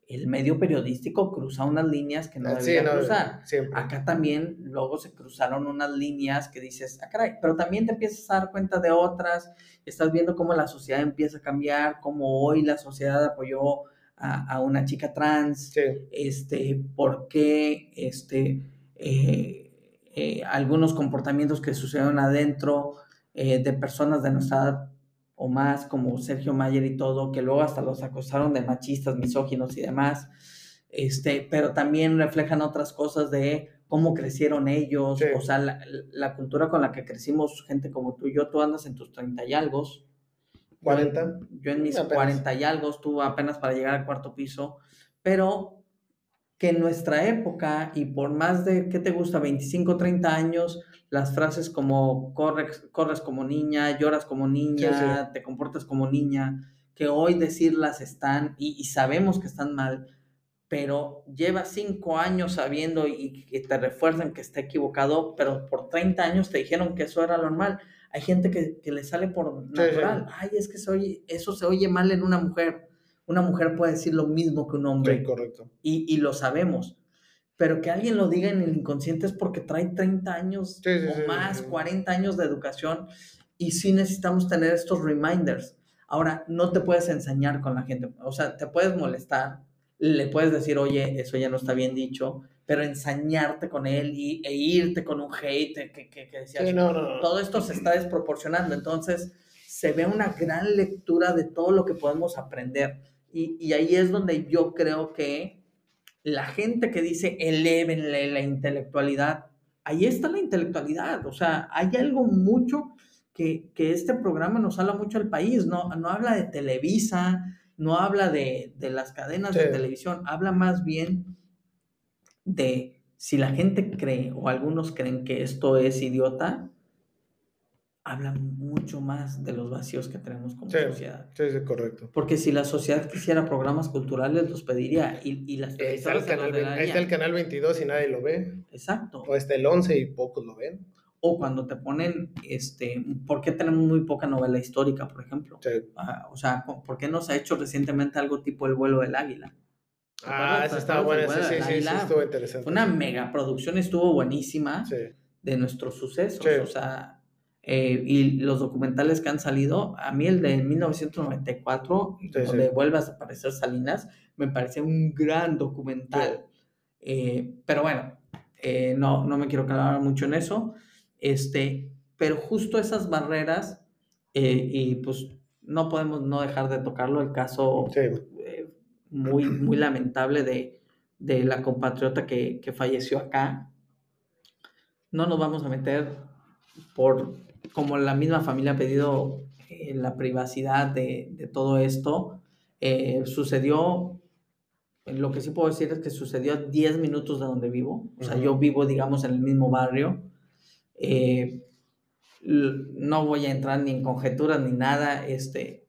[SPEAKER 1] el medio periodístico cruza unas líneas que no ah, debía cruzar. Acá también luego se cruzaron unas líneas que dices, ah, caray, pero también te empiezas a dar cuenta de otras, estás viendo cómo la sociedad empieza a cambiar, cómo hoy la sociedad apoyó a, una chica trans, este, por qué este, eh, eh, algunos comportamientos que sucedieron adentro eh, de personas de nuestra edad o más, como Sergio Mayer y todo, que luego hasta los acusaron de machistas, misóginos y demás, este, pero también reflejan otras cosas de cómo crecieron ellos, o sea, la, cultura con la que crecimos, gente como tú y yo, tú andas en tus 30 y algo.
[SPEAKER 2] 40.
[SPEAKER 1] Yo en mis 40 y algo, tú apenas para llegar al cuarto piso, pero que en nuestra época y por más de, ¿qué te gusta? 25, 30 años, las frases como corres, corres como niña, lloras como niña, te comportas como niña, que hoy decirlas están y, sabemos que están mal, pero llevas cinco años sabiendo y que te refuerzan que está equivocado, pero por 30 años te dijeron que eso era normal. Hay gente que, le sale por natural. Ay, es que eso se oye mal en una mujer. Una mujer puede decir lo mismo que un hombre.
[SPEAKER 2] correcto.
[SPEAKER 1] Y, y lo sabemos. Pero que alguien lo diga en el inconsciente es porque trae 30 años o más, 40 años de educación y sí necesitamos tener estos reminders. Ahora, no te puedes enseñar con la gente, o sea, te puedes molestar, le puedes decir, oye, eso ya no está bien dicho, pero ensañarte con él y, e irte con un hate que, que, que decías,
[SPEAKER 2] no, no,
[SPEAKER 1] todo esto se está desproporcionando, entonces se ve una gran lectura de todo lo que podemos aprender y, y ahí es donde yo creo que la gente que dice elevenle la intelectualidad, ahí está la intelectualidad, o sea, hay algo mucho que, este programa nos habla mucho al país, no, no habla de Televisa, no habla de, las cadenas de televisión, habla más bien de si la gente cree o algunos creen que esto es idiota, hablan mucho más de los vacíos que tenemos como sociedad.
[SPEAKER 2] Sí, sí, correcto.
[SPEAKER 1] Porque si la sociedad quisiera programas culturales, los pediría. Y, y las
[SPEAKER 2] está el, canal, ahí está el canal 22 y nadie lo ve.
[SPEAKER 1] Exacto.
[SPEAKER 2] O está el 11 y pocos lo ven.
[SPEAKER 1] O cuando te ponen, este, ¿por qué tenemos muy poca novela histórica, por ejemplo?
[SPEAKER 2] Sí.
[SPEAKER 1] Ah, o sea, ¿por qué no se ha hecho recientemente algo tipo El vuelo del águila?
[SPEAKER 2] Ah, eso estaba bueno, sí, sí, sí, sí, estuvo interesante.
[SPEAKER 1] Una mega producción, estuvo buenísima
[SPEAKER 2] sí.
[SPEAKER 1] de nuestros sucesos, o sea, eh, y los documentales que han salido, a mí el de 1994, donde vuelve a aparecer Salinas, me parece un gran documental. Eh, pero bueno, eh, no, no me quiero quedar mucho en eso. Este, pero justo esas barreras, y pues no podemos no dejar de tocarlo, el caso muy, muy lamentable de, de la compatriota que, que falleció acá. No nos vamos a meter por como la misma familia ha pedido eh, la privacidad de, todo esto, eh, sucedió, lo que sí puedo decir es que sucedió a 10 minutos de donde vivo, o sea, yo vivo, digamos, en el mismo barrio. Eh, no voy a entrar ni en conjeturas ni nada, este,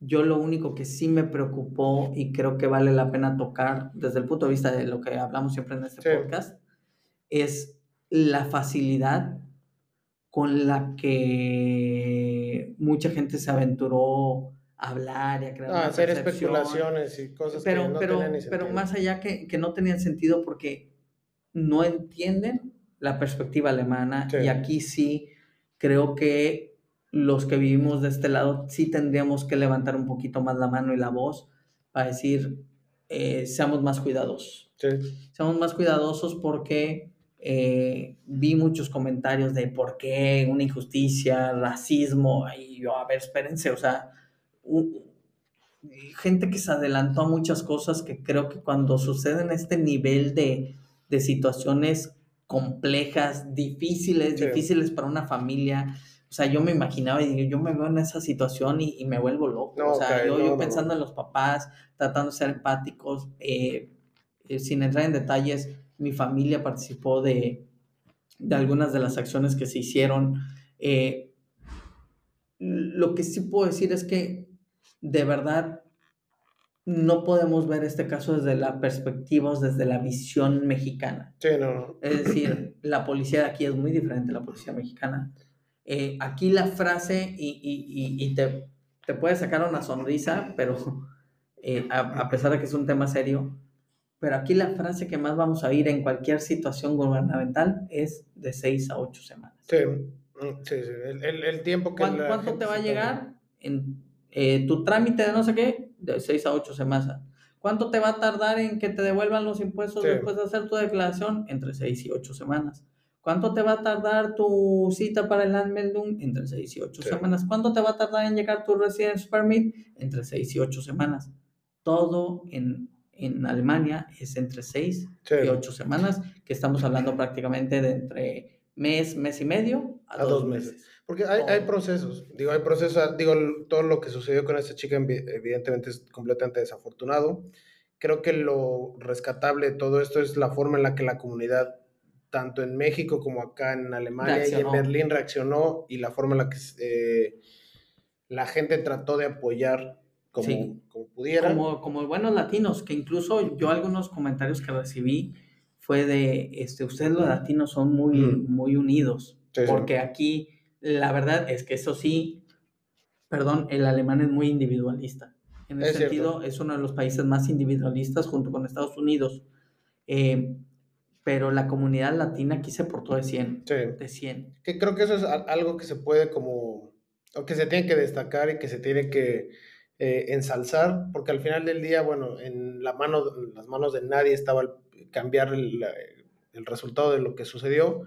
[SPEAKER 1] yo lo único que sí me preocupó y creo que vale la pena tocar desde el punto de vista de lo que hablamos siempre en este podcast, es la facilidad con la que mucha gente se aventuró a hablar y a crear.
[SPEAKER 2] Ah, hacer especulaciones y cosas
[SPEAKER 1] pero,
[SPEAKER 2] que no
[SPEAKER 1] pero,
[SPEAKER 2] tenían ni
[SPEAKER 1] sentido. Pero más allá que, que, no tenían sentido porque no entienden la perspectiva alemana y aquí sí creo que los que vivimos de este lado sí tendríamos que levantar un poquito más la mano y la voz para decir, eh, seamos más cuidadosos.
[SPEAKER 2] Sí.
[SPEAKER 1] Seamos más cuidadosos porque eh, vi muchos comentarios de por qué una injusticia, racismo, y yo, a ver, espérense, o sea, gente que se adelantó a muchas cosas que creo que cuando suceden este nivel de, de situaciones complejas, difíciles, difíciles para una familia, o sea, yo me imaginaba y digo, yo me veo en esa situación y, me vuelvo loco. o sea, yo, pensando en los papás, tratando de ser empáticos, eh, eh, sin entrar en detalles, mi familia participó de, de algunas de las acciones que se hicieron. Eh, lo que sí puedo decir es que de verdad no podemos ver este caso desde la perspectiva, desde la visión mexicana.
[SPEAKER 2] Sí, no.
[SPEAKER 1] Es decir, la policía de aquí es muy diferente a la policía mexicana. Eh, aquí la frase, y, y, y te, te, puede sacar una sonrisa, pero eh, a, pesar de que es un tema serio, pero aquí la frase que más vamos a oír en cualquier situación gubernamental es de seis a ocho semanas.
[SPEAKER 2] Sí, mm, sí, sí. El, el, tiempo que...
[SPEAKER 1] ¿Cuánto, ¿cuánto te va a llegar en eh, tu trámite de no sé qué? De seis a ocho semanas. ¿Cuánto te va a tardar en que te devuelvan los impuestos después de hacer tu declaración? Entre seis y ocho semanas. ¿Cuánto te va a tardar tu cita para el Anmeldung? Entre 6 y 8 semanas. ¿Cuánto te va a tardar en llegar tu Residence Permit? Entre 6 y 8 semanas. Todo en, en Alemania es entre 6 y 8 semanas, que estamos hablando prácticamente de entre mes, mes y medio a, dos, meses.
[SPEAKER 2] Porque hay, hay, procesos, digo, hay procesos, digo, todo lo que sucedió con esta chica evidentemente es completamente desafortunado. Creo que lo rescatable de todo esto es la forma en la que la comunidad tanto en México como acá en Alemania y en Berlín reaccionó y la forma en la que eh, la gente trató de apoyar como, como pudiera.
[SPEAKER 1] Como, como buenos latinos, que incluso yo algunos comentarios que recibí fue de, este, ustedes los latinos son muy, muy unidos, porque aquí la verdad es que eso sí, perdón, el alemán es muy individualista. En ese sentido, es uno de los países más individualistas junto con Estados Unidos. Eh, pero la comunidad latina aquí se portó de 100. Sí. De 100.
[SPEAKER 2] Que creo que eso es algo que se puede como, o que se tiene que destacar y que se tiene que eh, ensalzar, porque al final del día, bueno, en, la mano, las manos de nadie estaba el, cambiar el, el, resultado de lo que sucedió,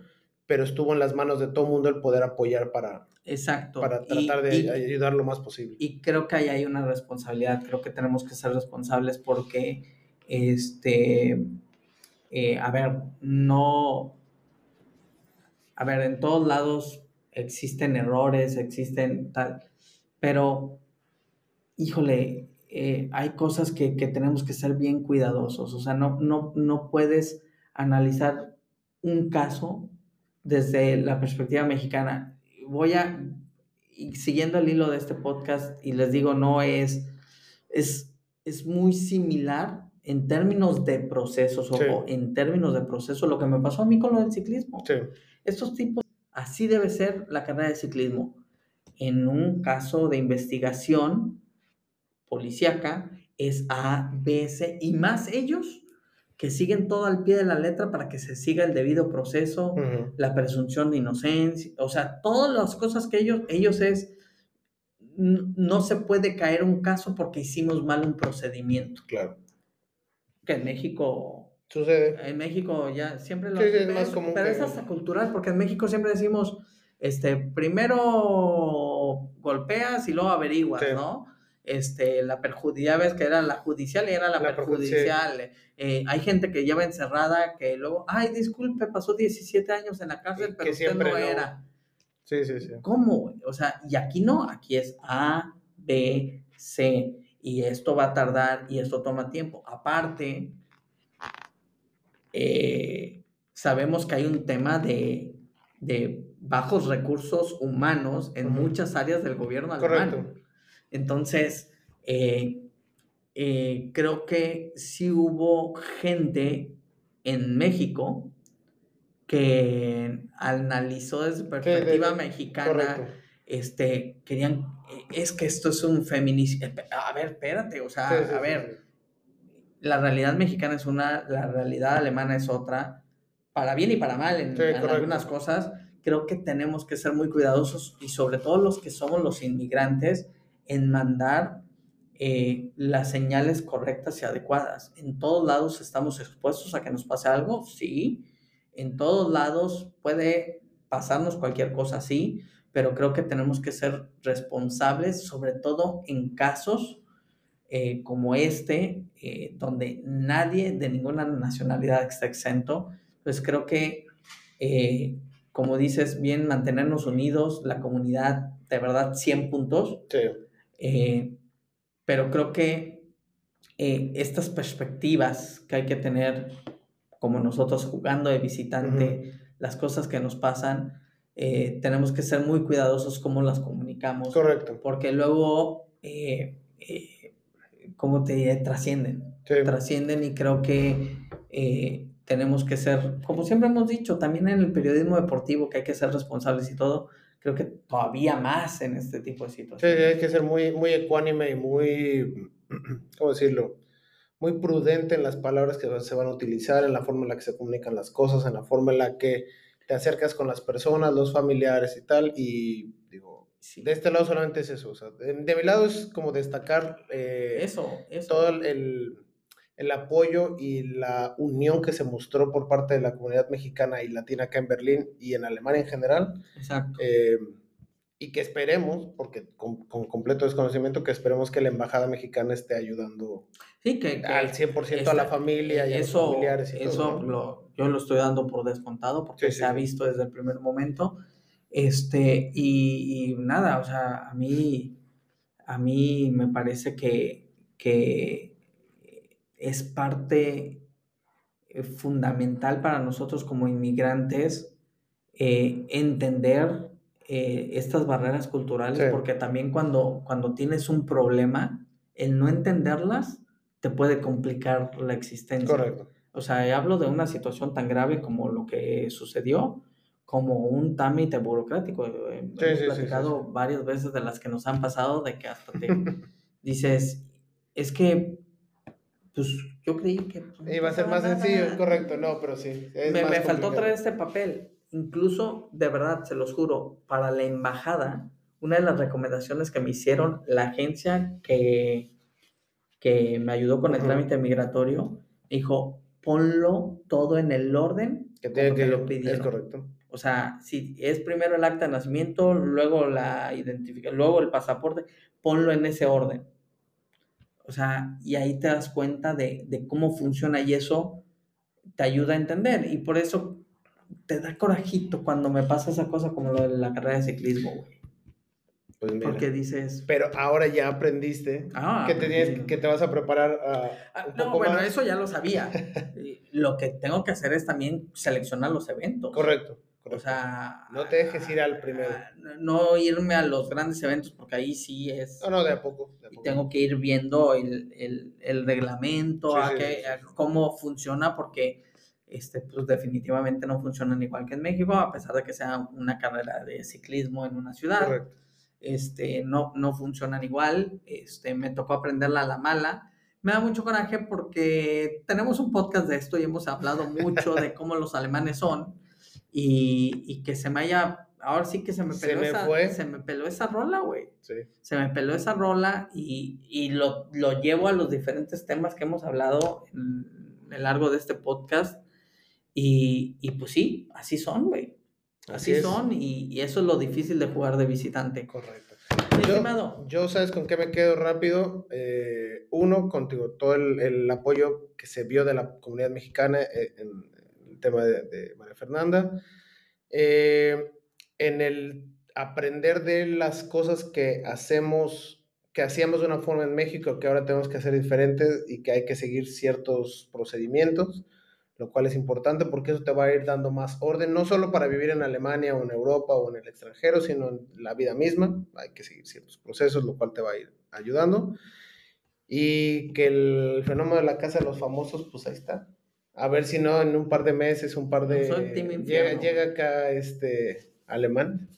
[SPEAKER 2] pero estuvo en las manos de todo el mundo el poder apoyar para,
[SPEAKER 1] Exacto.
[SPEAKER 2] para tratar de ayudar lo más posible.
[SPEAKER 1] Y creo que ahí hay una responsabilidad, creo que tenemos que ser responsables porque, este eh, a ver, no, a ver, en todos lados existen errores, existen tal, pero, híjole, eh, hay cosas que, tenemos que ser bien cuidadosos, o sea, no, no, no puedes analizar un caso desde la perspectiva mexicana. Voy a, siguiendo el hilo de este podcast, y les digo, no es, es, es muy similar en términos de procesos o en términos de proceso, lo que me pasó a mí con lo del ciclismo. Estos tipos, así debe ser la carrera de ciclismo. En un caso de investigación policíaca, es A, B, C y más ellos que siguen todo al pie de la letra para que se siga el debido proceso, la presunción de inocencia, o sea, todas las cosas que ellos, ellos es, no se puede caer un caso porque hicimos mal un procedimiento.
[SPEAKER 2] Claro
[SPEAKER 1] que en México
[SPEAKER 2] sucede.
[SPEAKER 1] En México ya siempre lo sí, es más común. Pero es hasta cultural, porque en México siempre decimos, este, primero golpeas y luego averiguas, ¿no? Este, la perjudicial, ves que era la judicial y era la, perjudicial. Eh, hay gente que lleva encerrada que luego, ay, disculpe, pasó 17 años en la cárcel, pero usted no, era.
[SPEAKER 2] Sí, sí, sí.
[SPEAKER 1] ¿Cómo? O sea, y aquí no, aquí es A, B, C y esto va a tardar y esto toma tiempo. Aparte, eh, sabemos que hay un tema de, bajos recursos humanos en muchas áreas del gobierno alemán. Entonces, eh, eh, creo que sí hubo gente en México que analizó desde perspectiva mexicana este, querían, eh, es que esto es un feminicidio. A ver, espérate, o sea, a ver, la realidad mexicana es una, la realidad alemana es otra, para bien y para mal en, algunas cosas. Creo que tenemos que ser muy cuidadosos y sobre todo los que somos los inmigrantes en mandar eh, las señales correctas y adecuadas. En todos lados estamos expuestos a que nos pase algo, sí. En todos lados puede pasarnos cualquier cosa, sí pero creo que tenemos que ser responsables, sobre todo en casos eh, como este, eh, donde nadie de ninguna nacionalidad está exento, pues creo que, como dices bien, mantenernos unidos, la comunidad, de verdad, 100 puntos.
[SPEAKER 2] Sí.
[SPEAKER 1] Pero creo que estas perspectivas que hay que tener, como nosotros jugando de visitante, las cosas que nos pasan, tenemos que ser muy cuidadosos cómo las comunicamos.
[SPEAKER 2] Correcto.
[SPEAKER 1] Porque luego ¿cómo te diré? Trascienden. Trascienden y creo que eh, tenemos que ser, como siempre hemos dicho, también en el periodismo deportivo, que hay que ser responsables y todo, creo que todavía más en este tipo de situaciones.
[SPEAKER 2] Sí, hay que ser muy, muy ecuánime y muy, [CLEARS THROAT] ¿cómo decirlo? Muy prudente en las palabras que se van a utilizar, en la forma en la que se comunican las cosas, en la forma en la que te acercas con las personas, los familiares y tal. Y digo, de este lado solamente es eso. de, mi lado es como destacar
[SPEAKER 1] eh, eso,
[SPEAKER 2] todo el, el, apoyo y la unión que se mostró por parte de la comunidad mexicana y latina acá en Berlín y en Alemania en general.
[SPEAKER 1] Exacto.
[SPEAKER 2] Eh, y que esperemos, porque con, completo desconocimiento, que esperemos que la embajada mexicana esté ayudando
[SPEAKER 1] sí, que,
[SPEAKER 2] al 100% a la familia y a los familiares.
[SPEAKER 1] Y eso lo, yo lo estoy dando por descontado porque se ha visto desde el primer momento este, y, nada, o sea, a mí, a mí me parece que, que es parte eh, fundamental para nosotros como inmigrantes eh, entender eh, estas barreras culturales, porque también cuando, cuando tienes un problema, el no entenderlas te puede complicar la existencia.
[SPEAKER 2] Correcto.
[SPEAKER 1] O sea, hablo de una situación tan grave como lo que sucedió, como un trámite burocrático. Eh, hemos platicado varias veces de las que nos han pasado, de que hasta te [LAUGHS] dices, es que, pues yo creí que...
[SPEAKER 2] Pues, Iba a ser más sencillo, correcto, no, pero sí.
[SPEAKER 1] me, me faltó traer este papel. Incluso, de verdad, se los juro, para la embajada, una de las recomendaciones que me hicieron la agencia que, que me ayudó con el trámite migratorio, dijo, ponlo todo en el orden
[SPEAKER 2] que, tiene que lo pidieron. Es correcto.
[SPEAKER 1] O sea, si es primero el acta de nacimiento, luego la identificación, luego el pasaporte, ponlo en ese orden. O sea, y ahí te das cuenta de, cómo funciona y eso te ayuda a entender. Y por eso te da corajito cuando me pasa esa cosa como lo de la carrera de ciclismo, güey. Pues mira, Porque dices.
[SPEAKER 2] Pero ahora ya aprendiste ah, que, te tienes, que te vas a preparar.
[SPEAKER 1] Ah, no, bueno, eso ya lo sabía. [LAUGHS] lo que tengo que hacer es también seleccionar los eventos.
[SPEAKER 2] Correcto.
[SPEAKER 1] O sea,
[SPEAKER 2] no te dejes ir al primero.
[SPEAKER 1] No irme a los grandes eventos porque ahí sí es.
[SPEAKER 2] No, no, de a poco.
[SPEAKER 1] Y tengo que ir viendo el, el, el reglamento, a cómo funciona, porque este, pues definitivamente no funcionan igual que en México, a pesar de que sea una carrera de ciclismo en una ciudad. Correcto. Este, no, no funcionan igual. Este, me tocó aprenderla a la mala. Me da mucho coraje porque tenemos un podcast de esto y hemos hablado mucho de [LAUGHS] cómo los alemanes son y, que se me haya, ahora sí que se me peló, esa, Se me peló esa rola, güey. Se me peló esa rola y, lo, llevo a los diferentes temas que hemos hablado en, el largo de este podcast. Y, pues sí, así son, güey. Así, son y, eso es lo difícil de jugar de visitante.
[SPEAKER 2] Correcto. Yo, yo, ¿sabes con qué me quedo rápido? Eh, uno, contigo, todo el, apoyo que se vio de la comunidad mexicana eh, en, tema de, María Fernanda. Eh, en el aprender de las cosas que hacemos, que hacíamos de una forma en México, que ahora tenemos que hacer diferentes y que hay que seguir ciertos procedimientos, lo cual es importante porque eso te va a ir dando más orden, no solo para vivir en Alemania o en Europa o en el extranjero, sino en la vida misma. Hay que seguir ciertos procesos, lo cual te va a ir ayudando. Y que el fenómeno de la casa de los famosos, pues ahí está. A ver si no, en un par de meses, un par de... llega, llega acá este alemán.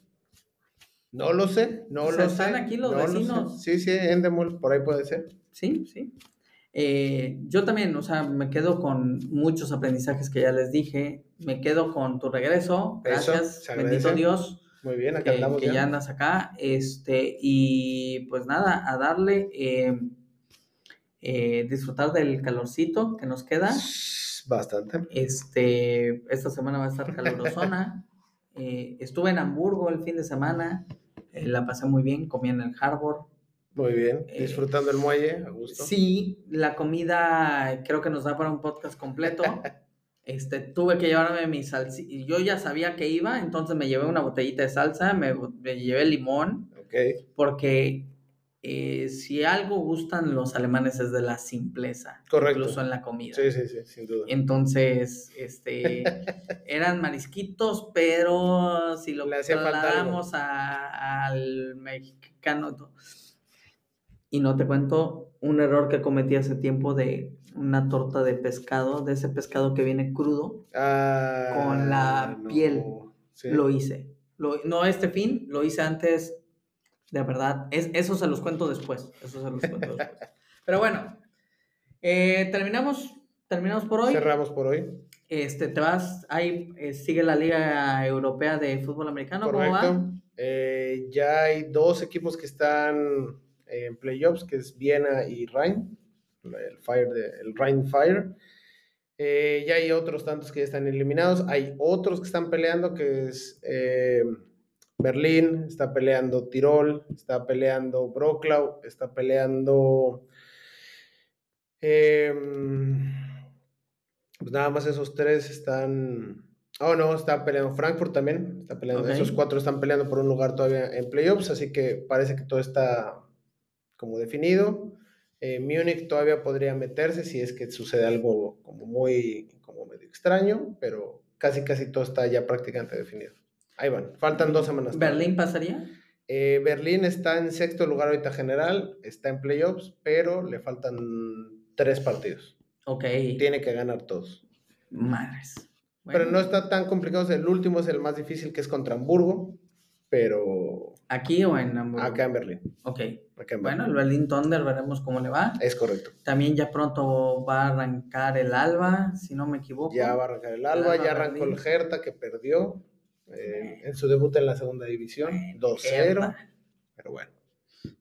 [SPEAKER 2] No lo sé, no lo sé.
[SPEAKER 1] Están aquí los vecinos.
[SPEAKER 2] Sí, sí, Endemol, por ahí puede ser.
[SPEAKER 1] Sí, sí. Eh, yo también, o sea, me quedo con muchos aprendizajes que ya les dije. Me quedo con tu regreso. Gracias, bendito Dios.
[SPEAKER 2] Muy bien, acá
[SPEAKER 1] andamos que ya. andas acá. Este, y pues nada, a darle, eh, eh, disfrutar del calorcito que nos queda.
[SPEAKER 2] Bastante.
[SPEAKER 1] Este, esta semana va a estar calurosona. [LAUGHS] eh, estuve en Hamburgo el fin de semana, eh, la pasé muy bien, comí en el Harbor,
[SPEAKER 2] Muy bien.
[SPEAKER 1] Eh,
[SPEAKER 2] Disfrutando el muelle, a gusto.
[SPEAKER 1] Sí, la comida creo que nos da para un podcast completo. [LAUGHS] Este, tuve que llevarme mi salsa. Yo ya sabía que iba, entonces me llevé una botellita de salsa, me, me llevé limón,
[SPEAKER 2] Ok.
[SPEAKER 1] porque eh, si algo gustan los alemanes es de la simpleza,
[SPEAKER 2] Correcto.
[SPEAKER 1] incluso en la comida.
[SPEAKER 2] Sí, sí, sí, sin duda.
[SPEAKER 1] Entonces, [LAUGHS] este, eran marisquitos, pero si lo trasladamos a- al mexicano, y no te cuento un error que cometí hace tiempo de una torta de pescado, de ese pescado que viene crudo,
[SPEAKER 2] Ah,
[SPEAKER 1] con la
[SPEAKER 2] no.
[SPEAKER 1] piel.
[SPEAKER 2] Sí.
[SPEAKER 1] lo hice. Lo- no este fin, lo hice antes, de verdad. Es, eso se los cuento después. Eso se los cuento después. [LAUGHS] Pero bueno, eh, terminamos, terminamos por hoy.
[SPEAKER 2] Cerramos por hoy.
[SPEAKER 1] Este, te vas, ahí eh, sigue la Liga Europea de Fútbol Americano, ¿cómo va?
[SPEAKER 2] Correcto. Eh, ya hay dos equipos que están en playoffs, que es Viena y Rhein, el, Fire de, el Rhein Fire. Eh, ya hay otros tantos que ya están eliminados. Hay otros que están peleando, que es Berlín, está peleando Tirol, está peleando Broclau, está peleando... em, pues nada más esos tres están... Oh, no, está peleando Frankfurt también. Está peleando. Esos cuatro están peleando por un lugar todavía en playoffs, así que parece que todo está como definido. Eh, Múnich todavía podría meterse si es que sucede algo como muy, como medio extraño, pero casi casi todo está ya prácticamente definido. Ahí van, faltan dos semanas.
[SPEAKER 1] ¿Berlín pasaría?
[SPEAKER 2] Eh, Berlín está en sexto lugar ahorita general, está en playoffs, pero le faltan tres partidos.
[SPEAKER 1] Ok.
[SPEAKER 2] Tiene que ganar todos.
[SPEAKER 1] Madres.
[SPEAKER 2] Pero no está tan complicado. El último es el más difícil, que es contra Hamburgo, pero
[SPEAKER 1] ¿Aquí o en Hamburgo?
[SPEAKER 2] acá en Berlín.
[SPEAKER 1] Ok.
[SPEAKER 2] Acá en
[SPEAKER 1] Bueno,
[SPEAKER 2] Berlín.
[SPEAKER 1] el Berlin Thunder, veremos cómo le va.
[SPEAKER 2] Es correcto.
[SPEAKER 1] También ya pronto va a arrancar el Alba, si no me equivoco.
[SPEAKER 2] Ya va a arrancar el Alba,
[SPEAKER 1] Alba
[SPEAKER 2] ya arrancó el
[SPEAKER 1] Berlín.
[SPEAKER 2] Hertha que perdió eh, en su debut en la segunda división,
[SPEAKER 1] Bueno,
[SPEAKER 2] 2-0.
[SPEAKER 1] Hertha.
[SPEAKER 2] Pero bueno,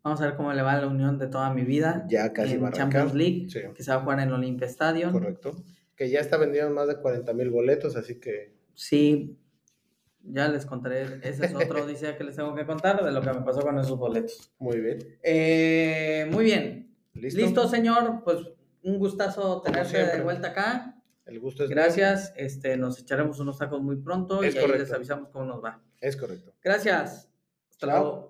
[SPEAKER 1] Vamos a ver cómo le va a la unión de toda mi vida.
[SPEAKER 2] ya casi
[SPEAKER 1] en
[SPEAKER 2] va a.
[SPEAKER 1] Champions League,
[SPEAKER 2] Sí,
[SPEAKER 1] que se va a jugar en el Olympia Stadium.
[SPEAKER 2] correcto. Que ya está vendido en más de 40 mil boletos, así que
[SPEAKER 1] Sí, ya les contaré. Ese es otro [LAUGHS] odisea que les tengo que contar de lo que me pasó con esos boletos.
[SPEAKER 2] muy bien.
[SPEAKER 1] Eh, muy bien.
[SPEAKER 2] ¿Listo?
[SPEAKER 1] ¿Listo? señor? Pues un gustazo tenerte de vuelta acá.
[SPEAKER 2] El gusto es
[SPEAKER 1] Gracias. Este, nos echaremos unos tacos muy pronto
[SPEAKER 2] Es
[SPEAKER 1] y ahí les avisamos cómo nos va.
[SPEAKER 2] Es correcto.
[SPEAKER 1] Gracias. Hasta luego.